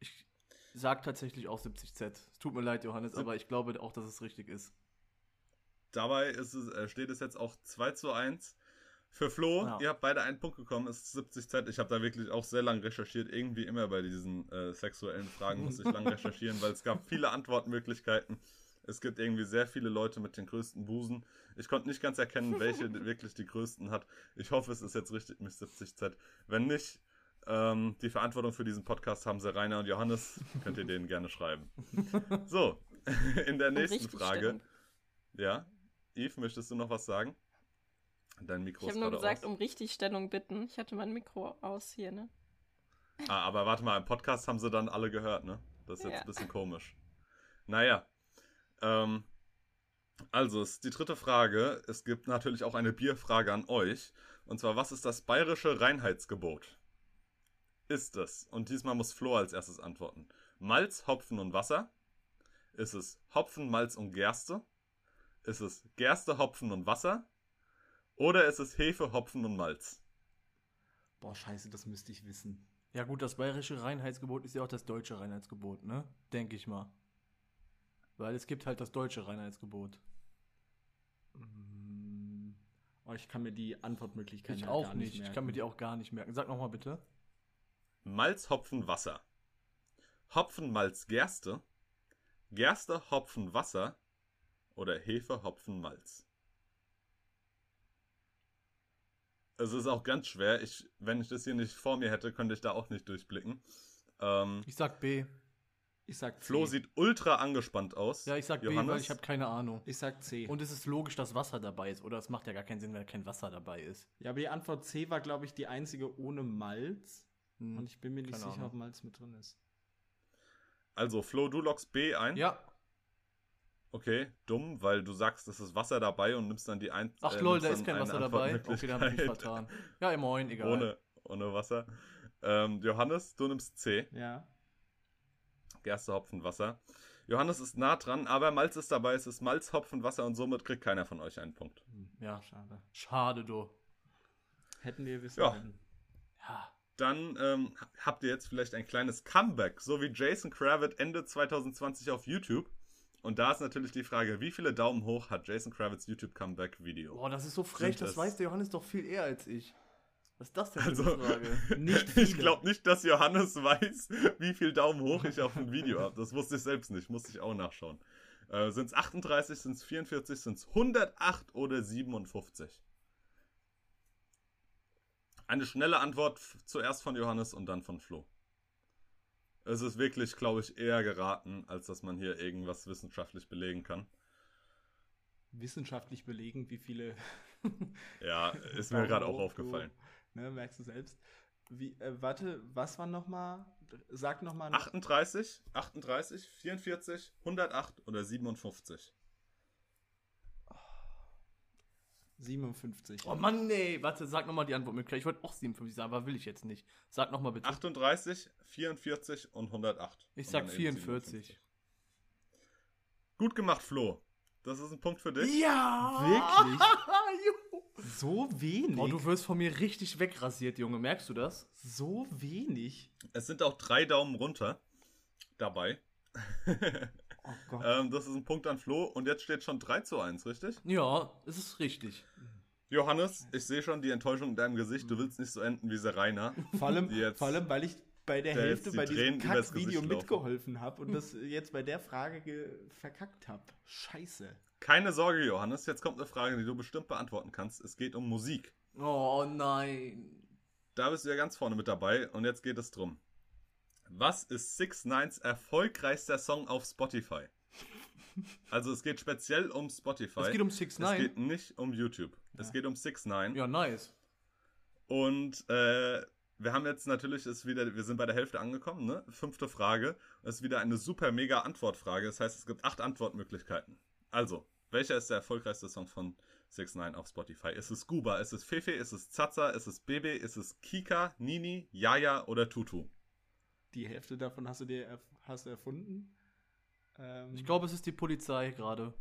Ich sag tatsächlich auch 70Z. Es tut mir leid, Johannes, aber ich glaube auch, dass es richtig ist. Dabei ist es, äh, steht es jetzt auch 2 zu 1. Für Flo, Ja. ihr habt beide einen Punkt bekommen, es ist 70Z. Ich habe da wirklich auch sehr lang recherchiert. Irgendwie immer bei diesen äh, sexuellen Fragen muss ich lang recherchieren, weil es gab viele Antwortmöglichkeiten. Es gibt irgendwie sehr viele Leute mit den größten Busen. Ich konnte nicht ganz erkennen, welche wirklich die größten hat. Ich hoffe, es ist jetzt richtig mit 70Z. Wenn nicht, ähm, die Verantwortung für diesen Podcast haben sie Rainer und Johannes. Könnt ihr denen gerne schreiben. So, in der nächsten Frage. Richtigstellung. Ja, Yves, möchtest du noch was sagen? Dein Mikro Ich habe nur gesagt, aus. um Richtigstellung bitten. Ich hatte mein Mikro aus hier, ne? Ah, aber warte mal, im Podcast haben sie dann alle gehört, ne? Das ist jetzt Ja. ein bisschen komisch. Naja. Ähm, also, es ist die dritte Frage. Es gibt natürlich auch eine Bierfrage an euch. Und zwar, was ist das bayerische Reinheitsgebot? Ist es, und diesmal muss Flo als erstes antworten, Malz, Hopfen und Wasser? Ist es Hopfen, Malz und Gerste? Ist es Gerste, Hopfen und Wasser? Oder ist es Hefe, Hopfen und Malz? Boah, scheiße, das müsste ich wissen. Ja gut, das bayerische Reinheitsgebot ist ja auch das deutsche Reinheitsgebot, ne? Denke ich mal. Weil es gibt halt das deutsche Reinheitsgebot. Mm, Oh, ich kann mir die Antwortmöglichkeiten Ich halt auch gar nicht. Ich kann mir die auch gar nicht merken. Sag nochmal bitte. Malz, Hopfen, Wasser. Hopfen, Malz, Gerste. Gerste, Hopfen, Wasser. Oder Hefe, Hopfen, Malz. Es ist auch ganz schwer. Ich, wenn ich das hier nicht vor mir hätte, könnte ich da auch nicht durchblicken. Ähm, Ich sag B. Ich sag C. Flo sieht ultra angespannt aus. Ja, ich sag B, weil Johannes? ich habe keine Ahnung. Ich sag C. Und es ist logisch, dass Wasser dabei ist. Oder es macht ja gar keinen Sinn, wenn kein Wasser dabei ist. ja, aber die Antwort C war, glaube ich, die einzige ohne Malz. Hm. Und ich bin mir nicht Keine sicher, Ahnung. ob Malz mit drin ist. Also, Flo, du loggst B ein. Ja. Okay, dumm, weil du sagst, es ist Wasser dabei und nimmst dann die ein. Ach äh, lol, da ist kein Wasser dabei. Okay, dann hab ich mich vertan. Ja, immerhin, egal. Ohne, ohne Wasser. Ähm, Johannes, du nimmst C. Ja. Gerste, Hopfen, Wasser. Johannes ist nah dran, aber Malz ist dabei. Es ist Malz, Hopfen, Wasser und somit kriegt keiner von euch einen Punkt. Hm, Ja. Schade. Schade, du. Hätten wir wissen Ja. können. Ja. Dann ähm, habt ihr jetzt vielleicht ein kleines Comeback, so wie Jason Kravitz Ende 2020 auf YouTube. Und da ist natürlich die Frage, wie viele Daumen hoch hat Jason Kravitz YouTube Comeback Video? Boah, das ist so frech, Sind das- weiß der Johannes doch viel eher als ich. Was ist das denn für Also, eine Frage? Nicht ich viele. glaube nicht, dass Johannes weiß, wie viel Daumen hoch ich auf ein Video habe. Das wusste ich selbst nicht, musste ich auch nachschauen. Äh, sind es 38, sind es 44, sind es 108 oder 57? Eine schnelle Antwort zuerst von Johannes und dann von Flo. Es ist wirklich, glaube ich, eher geraten, als dass man hier irgendwas wissenschaftlich belegen kann. Wissenschaftlich belegen, wie viele. Ja, ist mir gerade auch aufgefallen. Du, ne, merkst du selbst. Wie, äh, warte, was war nochmal? Sag nochmal. 38, 38, 44, 108 oder 57? 57. Oh Mann, nee. Warte, sag nochmal die Antwortmöglichkeit. Ich wollte auch 57 sagen, aber will ich jetzt nicht. Sag nochmal bitte. 38, 44 und 108. ich Und sag dann eben 44. Gut gemacht, Flo. Das ist ein Punkt für dich. Ja! Wirklich? So wenig. Oh, du wirst von mir richtig wegrasiert, Junge. Merkst du das? so wenig. Es sind auch drei Daumen runter dabei. Oh Gott. ähm, das ist ein Punkt an Flo und jetzt steht schon 3 zu 1, richtig? Ja, es ist richtig. Johannes, ich sehe schon die Enttäuschung in deinem Gesicht. Du willst nicht so enden wie Serena. vor, allem, jetzt- vor allem, weil ich bei der der Hälfte bei diesem Kack-Video mitgeholfen habe und das jetzt bei der Frage ge- verkackt habe. Scheiße. Keine Sorge, Johannes. Jetzt kommt eine Frage, die du bestimmt beantworten kannst. Es geht um Musik. Oh nein. Da bist du ja ganz vorne mit dabei und jetzt geht es drum. Was ist Six Nines erfolgreichster Song auf Spotify? Also es geht speziell um Spotify. Es geht um 6 Es 9 geht nicht um YouTube. Es Ja. geht um 6 9 Ja, nice. Und äh, wir haben jetzt natürlich, ist wieder, wir sind bei der Hälfte angekommen, ne? Fünfte Frage. Das ist wieder eine super mega Antwortfrage. Das heißt, es gibt acht Antwortmöglichkeiten. Also, welcher ist der erfolgreichste Song von 6 9 auf Spotify? Ist es Guba? Ist es Fefe? Ist es Zaza? Ist es Bebe? Ist es Kika, Nini, Yaya oder Tutu? Die Hälfte davon hast du dir erf hast du erfunden. Ähm, Ich glaube, es ist die Polizei gerade.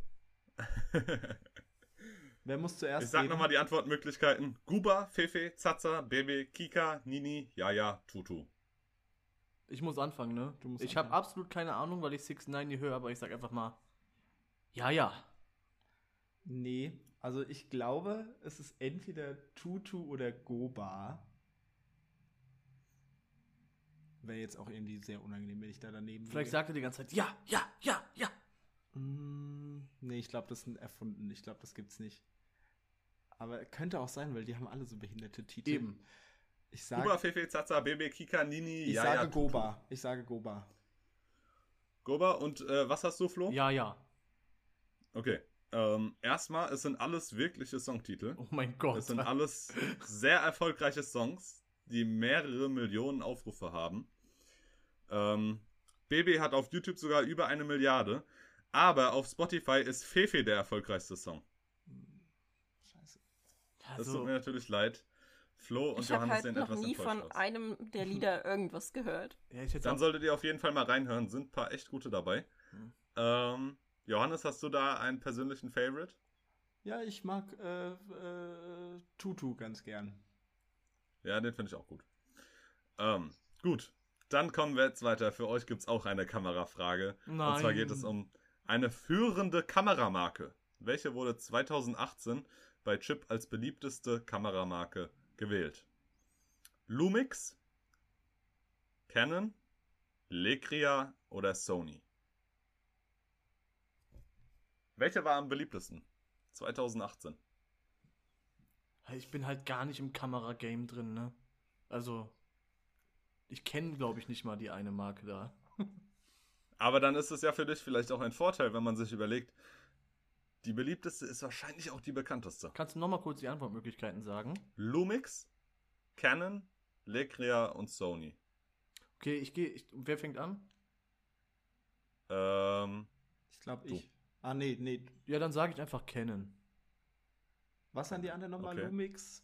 wer muss zuerst Ich sag nochmal die Antwortmöglichkeiten. Guba, Fefe, Zaza, Bebe, Kika, Nini, Yaya, Tutu. Ich muss anfangen, ne? Du musst ich habe absolut keine Ahnung, weil ich 6 9 nie höre, aber ich sag einfach mal. Ja, ja. Nee, also ich glaube, es ist entweder Tutu oder Goba. Wäre jetzt auch irgendwie sehr unangenehm, wenn ich da daneben Vielleicht sagt er die ganze Zeit, ja, ja, ja, ja. Mm, nee, ich glaube, das sind erfunden. Ich glaube, das gibt's nicht. Aber könnte auch sein, weil die haben alle so behinderte Titel. Eben. Ich sage, Guba, Fefe, Zaza, Bebe, Kika, Nini, ich Yaya, sage Tutu. Goba. Ich sage Goba. Goba und äh, was hast du, Flo? Ja, ja. Okay. Ähm, erstmal, es sind alles wirkliche Songtitel. Oh mein Gott. Es sind alles sehr erfolgreiche Songs, die mehrere Millionen Aufrufe haben. Ähm, BB hat auf YouTube sogar über eine Milliarde. Aber auf Spotify ist Fefe der erfolgreichste Song. Scheiße. Das tut also, mir natürlich leid. Flo und Ich habe Johannes halt sehen noch etwas nie von aus. einem der Lieder irgendwas gehört. ja, Dann solltet ihr auf jeden Fall mal reinhören. Sind ein paar echt gute dabei. Hm. Ähm, Johannes, hast du da einen persönlichen Favorite? Ja, ich mag äh, äh, Tutu ganz gern. Ja, den finde ich auch gut. Ähm, gut, dann kommen wir jetzt weiter. Für euch gibt es auch eine Kamerafrage. Nein. Und zwar geht es um eine führende Kameramarke. Welche wurde 2018 bei Chip als beliebteste Kameramarke gewählt? Lumix, Canon, Lecria oder Sony? Welche war am beliebtesten? 2018. Ich bin halt gar nicht im Kameragame drin, ne? Also, ich kenne, glaube ich, nicht mal die eine Marke da. Aber dann ist es ja für dich vielleicht auch ein Vorteil, wenn man sich überlegt, die beliebteste ist wahrscheinlich auch die bekannteste. Kannst du noch mal kurz die Antwortmöglichkeiten sagen? Lumix, Canon, Lecria und Sony. Okay, ich gehe. Wer fängt an? Ähm, Ich glaube, Du. ich. Ah, nee, nee. Ja, dann sage ich einfach Canon. Was waren die anderen nochmal? Okay. Lumix?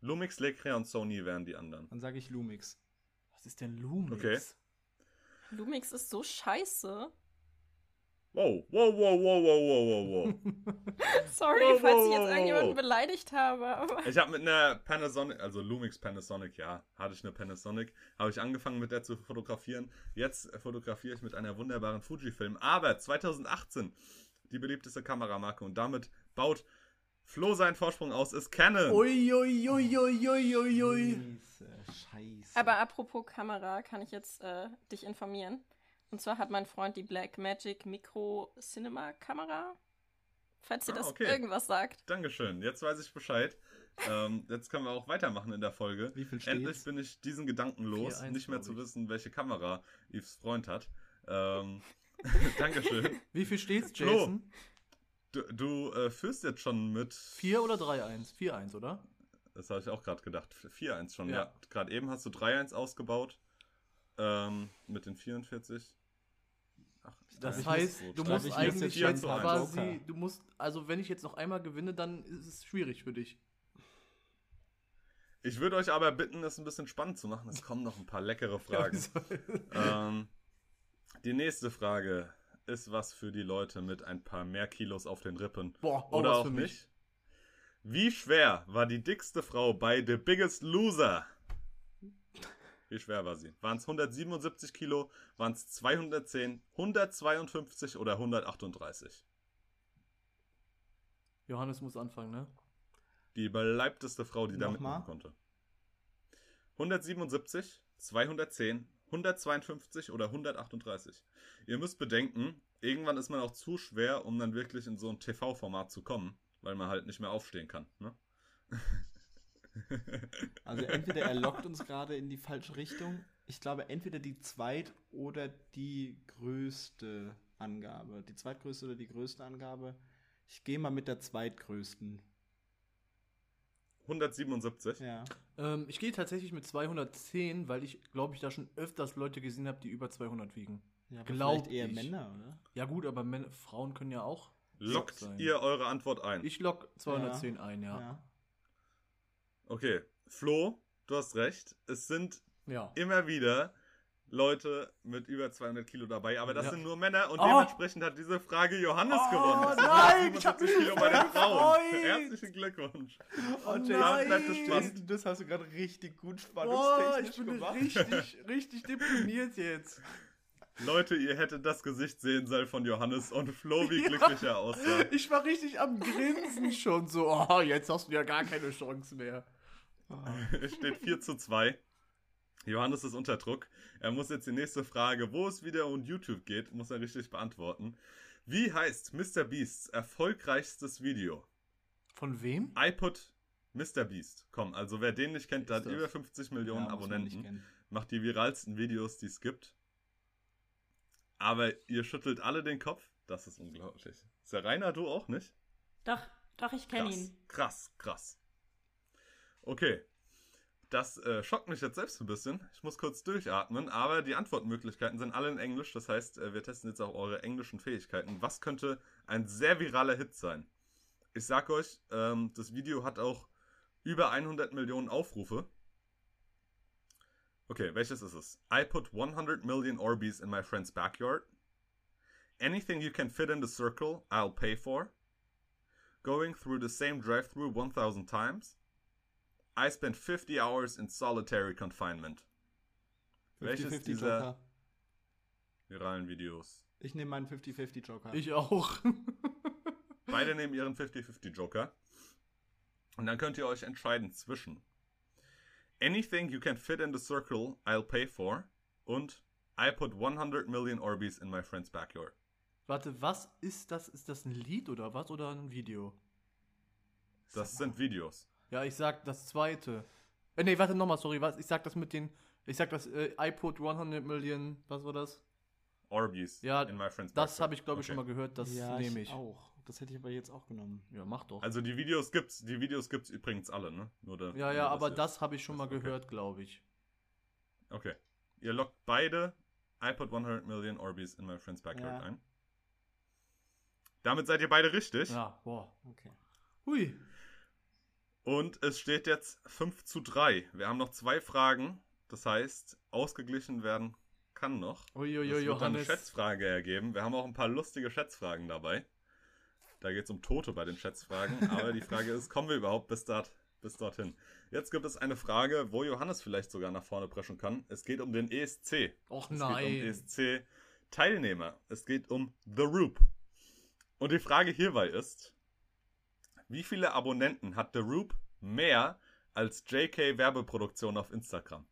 Lumix, Lecria und Sony wären die anderen. Dann sage ich Lumix. Was ist denn Lumix? Okay. Lumix ist so scheiße. Wow, wow, wow, wow, wow, wow, wow, wow. Sorry, Wow, falls wow, ich jetzt irgendjemanden beleidigt habe. Aber Ich habe mit einer Panasonic, also Lumix Panasonic, ja, hatte ich eine Panasonic, habe ich angefangen mit der zu fotografieren. Jetzt fotografiere ich mit einer wunderbaren Fujifilm. Aber 2018 die beliebteste Kameramarke und damit baut Flo seinen Vorsprung aus, ist Canon. Ui, ui, ui, ui, ui, ui, ui. Scheiße, scheiße. Aber apropos Kamera, kann ich jetzt äh, dich informieren. Und zwar hat mein Freund die Blackmagic Micro Cinema Kamera. Falls dir Ah, das okay. irgendwas sagt. Dankeschön, jetzt weiß ich Bescheid. ähm, jetzt können wir auch weitermachen in der Folge. Wie viel Endlich steht's? bin ich diesen Gedanken los, 4-1, nicht mehr zu wissen, welche Kamera Yves Freund hat. Ähm, Dankeschön. Wie viel steht's, Flo. Jason? Du, du äh, führst jetzt schon mit 4 oder 3-1? 4-1, oder? Das habe ich auch gerade gedacht. 4-1 schon, ja. Ja. Gerade eben hast du 3-1 ausgebaut. Ähm, mit den 44. Ach, Das Ich heißt, du musst ich eigentlich jetzt jetzt 4 zu 1. quasi, du musst, also wenn ich jetzt noch einmal gewinne, dann ist es schwierig für dich. Ich würde euch aber bitten, es ein bisschen spannend zu machen. Es kommen noch ein paar leckere Fragen. ähm, die nächste Frage ist was für die Leute mit ein paar mehr Kilos auf den Rippen. Boah, auch Oder was auch für mich. nicht. Wie schwer war die dickste Frau bei The Biggest Loser? Wie schwer war sie? Waren es 177 Kilo, waren es 210, 152 oder 138? Johannes muss anfangen, ne? Die beleibteste Frau, die da mitmachen konnte. 177, 210, 152 oder 138. Ihr müsst bedenken, irgendwann ist man auch zu schwer, um dann wirklich in so ein TV-Format zu kommen, weil man halt nicht mehr aufstehen kann. Ne? Also entweder er lockt uns gerade in die falsche Richtung. Ich glaube, entweder die zweit- oder die größte Angabe. Die zweitgrößte oder die größte Angabe. Ich gehe mal mit der zweitgrößten. 177. Ja. Ähm, ich gehe tatsächlich mit 210, weil ich, glaube ich, da schon öfters Leute gesehen habe, die über 200 wiegen. ja aber Glaub vielleicht eher ich. Männer, oder? Ja gut, aber Männer, Frauen können ja auch. Lockt sein. ihr eure Antwort ein? Ich lock 210 ein, ja. Ja. Okay, Flo, du hast recht. Es sind Ja. immer wieder Leute mit über 200 Kilo dabei, aber das Ja. sind nur Männer und Oh. dementsprechend hat diese Frage Johannes Oh, gewonnen. Sind nein, ich hab 177 mich Kilo bei den Frauen. Herzlichen Glückwunsch. Oh, spannend. Jason, das hast du gerade richtig gut spannungstechnisch ich bin gemacht. richtig, richtig deprimiert jetzt. Leute, ihr hättet das Gesicht sehen sollen von Johannes und Flo, wie Ja. glücklich er aussah. Ich war richtig am Grinsen schon so. Oh, jetzt hast du ja gar keine Chance mehr. Es steht 4 zu 2. Johannes ist unter Druck. Er muss jetzt die nächste Frage, wo es wieder um YouTube geht, muss er richtig beantworten. Wie heißt Mr. Beasts erfolgreichstes Video? Von wem? iPod Mr. Beast. Komm, also wer den nicht kennt, der Ist hat das? über 50 Millionen Ja, Abonnenten. Macht die viralsten Videos, die es gibt. Aber ihr schüttelt alle den Kopf. Das ist unglaublich. Serena, du auch nicht? Doch, doch, ich kenne Krass, ihn. krass, krass. Okay. Das äh, schockt mich jetzt selbst ein bisschen. Ich muss kurz durchatmen, aber die Antwortmöglichkeiten sind alle in Englisch. Das heißt, äh, wir testen jetzt auch eure englischen Fähigkeiten. Was könnte ein sehr viraler Hit sein? Ich sag euch, ähm, das Video hat auch über 100 Millionen Aufrufe. Okay, welches ist es? I put 100 million Orbeez in my friend's backyard. Anything you can fit in the circle, I'll pay for. Going through the same drive-through 1000 times. I spent 50 hours in solitary confinement. Welches 50-50 dieser Joker. viralen Videos? Ich nehme meinen 50-50 Joker. Ich auch. Beide nehmen ihren 50-50 Joker. Und dann könnt ihr euch entscheiden zwischen Anything you can fit in the circle, I'll pay for. Und I put 100 million Orbeez in my friend's backyard. Warte, was ist das? Ist das ein Lied oder was? Oder ein Video? Das sind Videos. Ja, ich sag das zweite. Äh, nee, warte nochmal, sorry. Was? Ich sag das mit den. Ich sag das äh, iPod 100 Million. Was war das? Orbeez Ja, in my friend's Das habe ich, glaube ich, Okay. schon mal gehört. Das ja, nehme ich ich. auch. Das hätte ich aber jetzt auch genommen. Ja, mach doch. Also die Videos gibt's, die Videos gibt's übrigens alle, ne? Nur da, ja, nur, ja, dass aber ihr- das habe ich schon mal Okay. gehört, glaube ich. Okay. Ihr lockt beide I put 100 million Orbeez in my friend's backyard Ja. ein. Damit seid ihr beide richtig. Ja, boah. Okay. Hui. Und es steht jetzt 5 zu 3. Wir haben noch zwei Fragen. Das heißt, ausgeglichen werden kann noch. Uiuiui, das wird dann eine. Schätzfrage ergeben. Wir haben auch ein paar lustige Schätzfragen dabei. Da geht es um Tote bei den Schätzfragen. Aber die Frage ist, kommen wir überhaupt bis, dort, bis dorthin? Jetzt gibt es eine Frage, wo Johannes vielleicht sogar nach vorne preschen kann. Es geht um den ESC. Och Es geht um nein. ESC-Teilnehmer. Es geht um The Roop. Und die Frage hierbei ist, wie viele Abonnenten hat The Roop mehr als JK Werbeproduktion auf Instagram?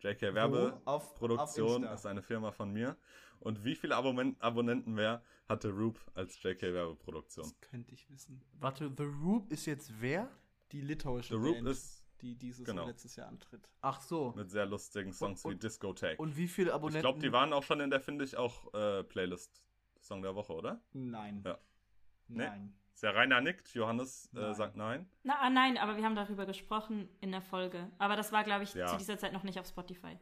JK Wo? Auf- auf Werbeproduktion ist eine Firma von mir. Und wie viele Abonnen Abonnenten mehr hat The Roop als JK Werbeproduktion? Das könnte ich wissen. Warte, The Roop ist jetzt wer? Die litauische The Roop Band, ist die dieses genau. und letztes Jahr antritt. Ach so. mit sehr lustigen Songs Und- wie Discotheque. Und wie viele ich Abonnenten? glaube, die waren auch schon in der, finde ich, auch äh, Playlist Song der Woche, oder? Nein. Ja. Nee. Nein. Ist ja Rainer nickt, Johannes äh, Nein. sagt nein. Na, ah, nein, aber wir haben darüber gesprochen in der Folge. Aber das war, glaube ich, Ja. zu dieser Zeit noch nicht auf Spotify.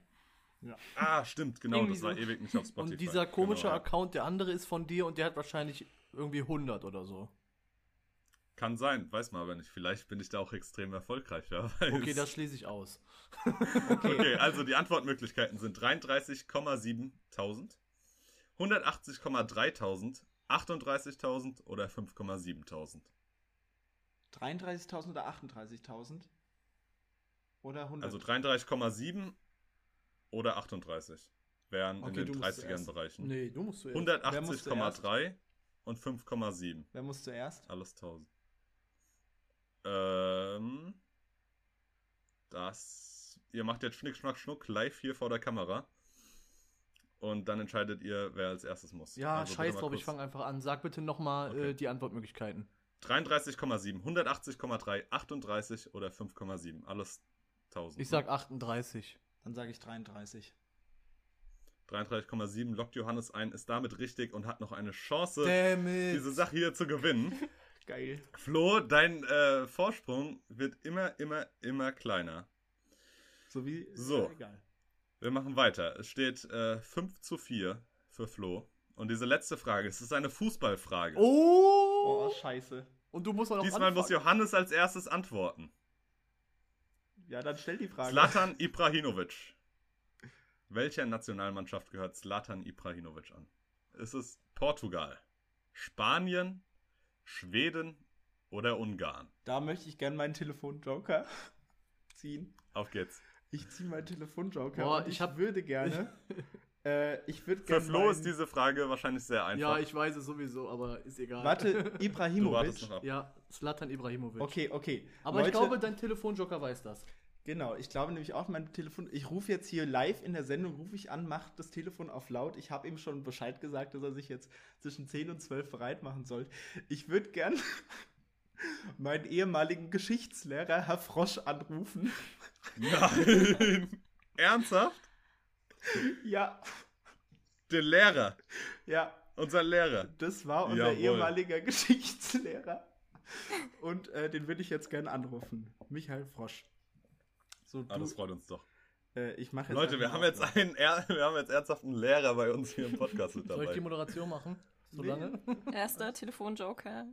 Ah, stimmt, genau, Irgendwie das war so. ewig nicht auf Spotify. Und dieser komische genau, ja. Account, der andere ist von dir und der hat wahrscheinlich irgendwie 100 oder so. Kann sein, weiß man aber nicht. Vielleicht bin ich da auch extrem erfolgreich. Okay, das schließe ich aus. Okay, also die Antwortmöglichkeiten sind 33,7.000, 180,3.000, 38.000 oder 5,7.000. 33.000 oder 38.000? Oder 100? Also 33,7 oder 38 wären Okay, in den musst 30ern zuerst. Bereichen. Nee, du musst zuerst. Wer muss 180,3 und 5,7. Wer muss zuerst? Alles 1000. Ähm. Das. Ihr macht jetzt Schnick, Schnack, Schnuck live hier vor der Kamera. Und dann entscheidet ihr, wer als erstes muss. Ja, Also scheiß drauf, ich fange einfach an. Sag bitte nochmal Okay. äh, die Antwortmöglichkeiten. 33,7, 180,3, 38 oder 5,7. Alles 1000. Ich sag 38. Dann sage ich 33. 33,7 lockt Johannes ein, ist damit richtig und hat noch eine Chance, diese Sache hier zu gewinnen. Geil. Flo, dein äh, Vorsprung wird immer, immer, immer kleiner. So wie. So. Ja, egal. Wir machen weiter. Es steht äh, 5 zu 4 für Flo. Und diese letzte Frage, es ist eine Fußballfrage. Oh! Oh, scheiße. Und du musst auch noch Diesmal muss anfangen. Johannes als erstes antworten. Ja, dann stell die Frage. Zlatan Ibrahimovic. Welcher Nationalmannschaft gehört Zlatan Ibrahimovic an? Ist es Portugal, Spanien, Schweden oder Ungarn? Da möchte ich gerne meinen Telefonjoker ziehen. Auf geht's. Ich ziehe meinen Telefonjoker. Boah, und ich, ich hab- würde gerne. äh, ich würde Für gerne. Flo ist diese Frage wahrscheinlich sehr einfach. Ja, ich weiß es sowieso, aber ist egal. Warte, du Ibrahimovic. noch ab. Ja, Slatan Ibrahimovic. Okay, okay. Aber Leute, ich glaube, dein Telefonjoker weiß das. Genau, ich glaube nämlich auch mein Telefon. Ich rufe jetzt hier live in der Sendung, rufe ich an, mache das Telefon auf laut. Ich habe ihm schon Bescheid gesagt, dass er sich jetzt zwischen 10 und 12 bereit machen soll. Ich würde gern meinen ehemaligen Geschichtslehrer, Herr Frosch, anrufen. Nein! Ernsthaft? Ja, Der Lehrer. ja, Unser Lehrer. das war unser Jawohl. ehemaliger Geschichtslehrer. Und äh, den würde ich jetzt gern anrufen. Michael Frosch. So, Ah, das freut uns doch. äh, ich mache jetzt Leute, wir haben jetzt einen, er wir haben jetzt ernsthaft einen Lehrer bei uns hier im Podcast mit Soll ich die dabei. Moderation machen? So Nee. lange? Erster Telefonjoker.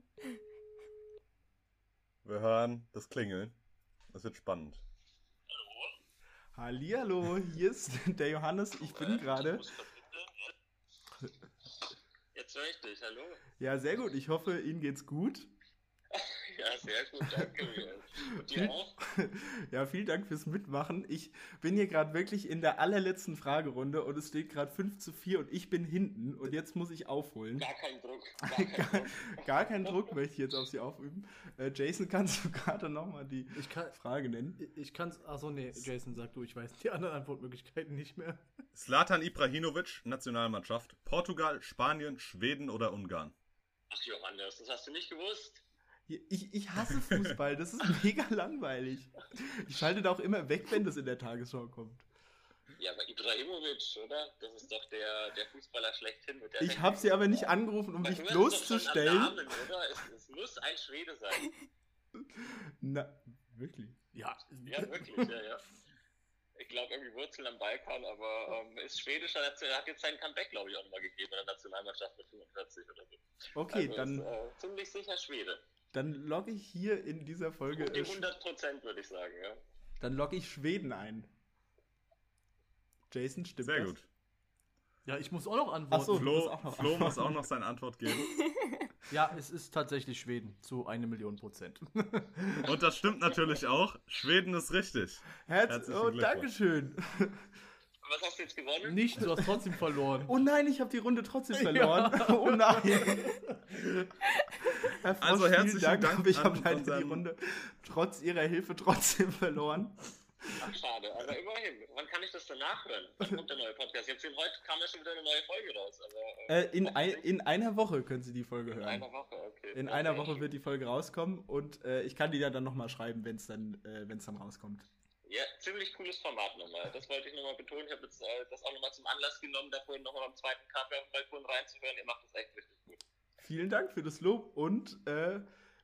Wir hören das Klingeln. Das wird spannend. Hallihallo, hier ist der Johannes. Ich bin gerade. Jetzt höre ich dich, hallo. Ja, sehr gut. Ich hoffe, Ihnen geht's gut. Ja, sehr gut, danke. Und Viel- dir auch? Ja, vielen Dank fürs Mitmachen. Ich bin hier gerade wirklich in der allerletzten Fragerunde und es steht gerade 5 zu 4 und ich bin hinten und jetzt muss ich aufholen. Gar kein Druck. Gar kein Gar, Druck. gar keinen Druck möchte ich jetzt auf Sie aufüben. Äh, Jason, kannst du gerade nochmal die Ich kann. Frage nennen? Ich kann's. Achso, nee, Jason, sag du, ich weiß die anderen Antwortmöglichkeiten nicht mehr. Slatan Ibrahimovic, Nationalmannschaft. Portugal, Spanien, Schweden oder Ungarn? Ach, Johannes, das hast du nicht gewusst? Ich, ich hasse Fußball, das ist mega langweilig. Ich schalte da auch immer weg, wenn das in der Tagesschau kommt. Ja, aber Ibrahimovic, oder? Das ist doch der, der Fußballer schlechthin mit der Ich habe Sie aber nicht angerufen, um am bloßzustellen. Namen? Es, es muss ein Schwede sein. Na, wirklich? Ja. Ja, wirklich, ja, ja. Ich glaube, irgendwie Wurzeln am Balkan, aber ähm, ist schwedisch, er hat, er hat jetzt sein Comeback, glaube ich, auch nochmal gegeben in der Nationalmannschaft mit 45 oder so. Okay, also dann, Ist, äh, ziemlich sicher Schwede. Dann logge ich hier in dieser Folge. Um die Äh, Sch- 100 Prozent, würde ich sagen, ja. dann logge ich Schweden ein. Jason, stimmt Sehr das? gut. Ja, ich muss auch noch antworten. Ach so. Flo, muss auch noch Flo muss auch noch seine Antwort geben. Ja, es ist tatsächlich Schweden zu eine Million Prozent. Und das stimmt natürlich auch. Schweden ist richtig. Herz Herzlichen oh, Glückwunsch. Dankeschön. Was hast du jetzt gewonnen? Nicht, du hast trotzdem verloren. Oh nein, ich habe die Runde trotzdem verloren. Oh nein. Herr Frosch, Also herzlichen Dank, Dank aber ich habe leider die unseren- Runde trotz Ihrer Hilfe trotzdem verloren. Ach, schade, aber immerhin. Wann kann ich das denn nachhören? Wann kommt der neue Podcast? Jetzt heute kam ja schon wieder eine neue Folge raus. Aber, Äh, in, ein, in einer Woche können Sie die Folge in hören. einer Woche, okay. In Okay. einer Woche wird die Folge rauskommen und äh, ich kann die ja dann nochmal schreiben, wenn es dann, äh, wenn's dann rauskommt. Ja, ziemlich cooles Format nochmal. Das wollte ich nochmal betonen. Ich habe jetzt äh, das auch nochmal zum Anlass genommen, da vorhin nochmal beim zweiten Kaffee auf dem Balkon reinzuhören. Ihr macht das echt richtig gut. Vielen Dank für das Lob und äh,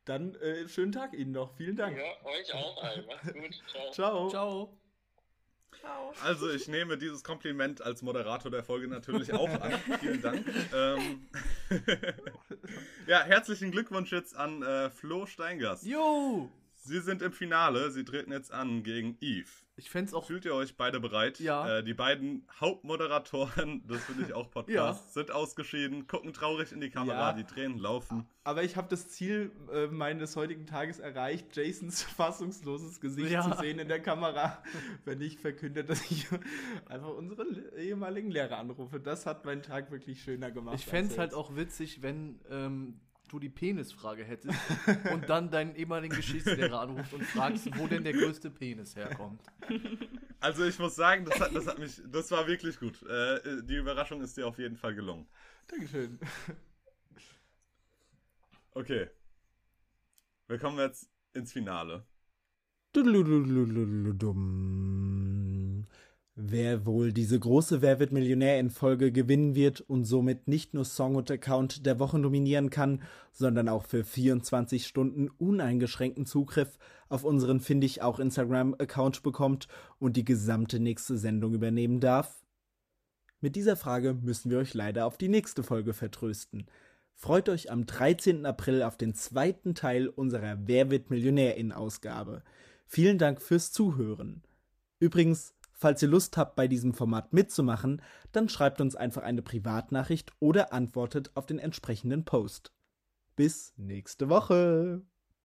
dann äh, schönen Tag Ihnen noch. Vielen Dank. Ja, euch auch allen. Macht's gut. Ciao. Ciao. Ciao. Also ich nehme dieses Kompliment als Moderator der Folge natürlich auch an. Vielen Dank. Ähm, ja, herzlichen Glückwunsch jetzt an äh, Flo Steingast. Jo! Sie sind im Finale. Sie treten jetzt an gegen Eve. Ich fände auch. Fühlt ihr euch beide bereit? Ja. Äh, die beiden Hauptmoderatoren, das finde ich auch Podcast, sind ausgeschieden, gucken traurig in die Kamera, Ja. die Tränen laufen. Aber ich habe das Ziel äh, meines heutigen Tages erreicht, Jasons fassungsloses Gesicht Ja. zu sehen in der Kamera, wenn ich verkünde, dass ich einfach unseren le- ehemaligen Lehrer anrufe. Das hat meinen Tag wirklich schöner gemacht. Ich fände es halt auch witzig, wenn ähm, du die Penisfrage hättest und dann deinen ehemaligen Geschichtslehrer anrufst und fragst, wo denn der größte Penis herkommt. Also ich muss sagen, das hat, das hat mich, das war wirklich gut. Äh, die Überraschung ist dir auf jeden Fall gelungen. Dankeschön. Okay. Wir kommen jetzt ins Finale. Dudeluduluduludum. Wer wohl diese große Wer wird Millionär in Folge gewinnen wird und somit nicht nur Song und Account der Woche nominieren kann, sondern auch für 24 Stunden uneingeschränkten Zugriff auf unseren finde ich auch Instagram Account bekommt und die gesamte nächste Sendung übernehmen darf? Mit dieser Frage müssen wir euch leider auf die nächste Folge vertrösten. Freut euch am 13. April auf den zweiten Teil unserer Wer wird Millionär in Ausgabe. Vielen Dank fürs Zuhören. Übrigens, falls ihr Lust habt, bei diesem Format mitzumachen, dann schreibt uns einfach eine Privatnachricht oder antwortet auf den entsprechenden Post. Bis nächste Woche.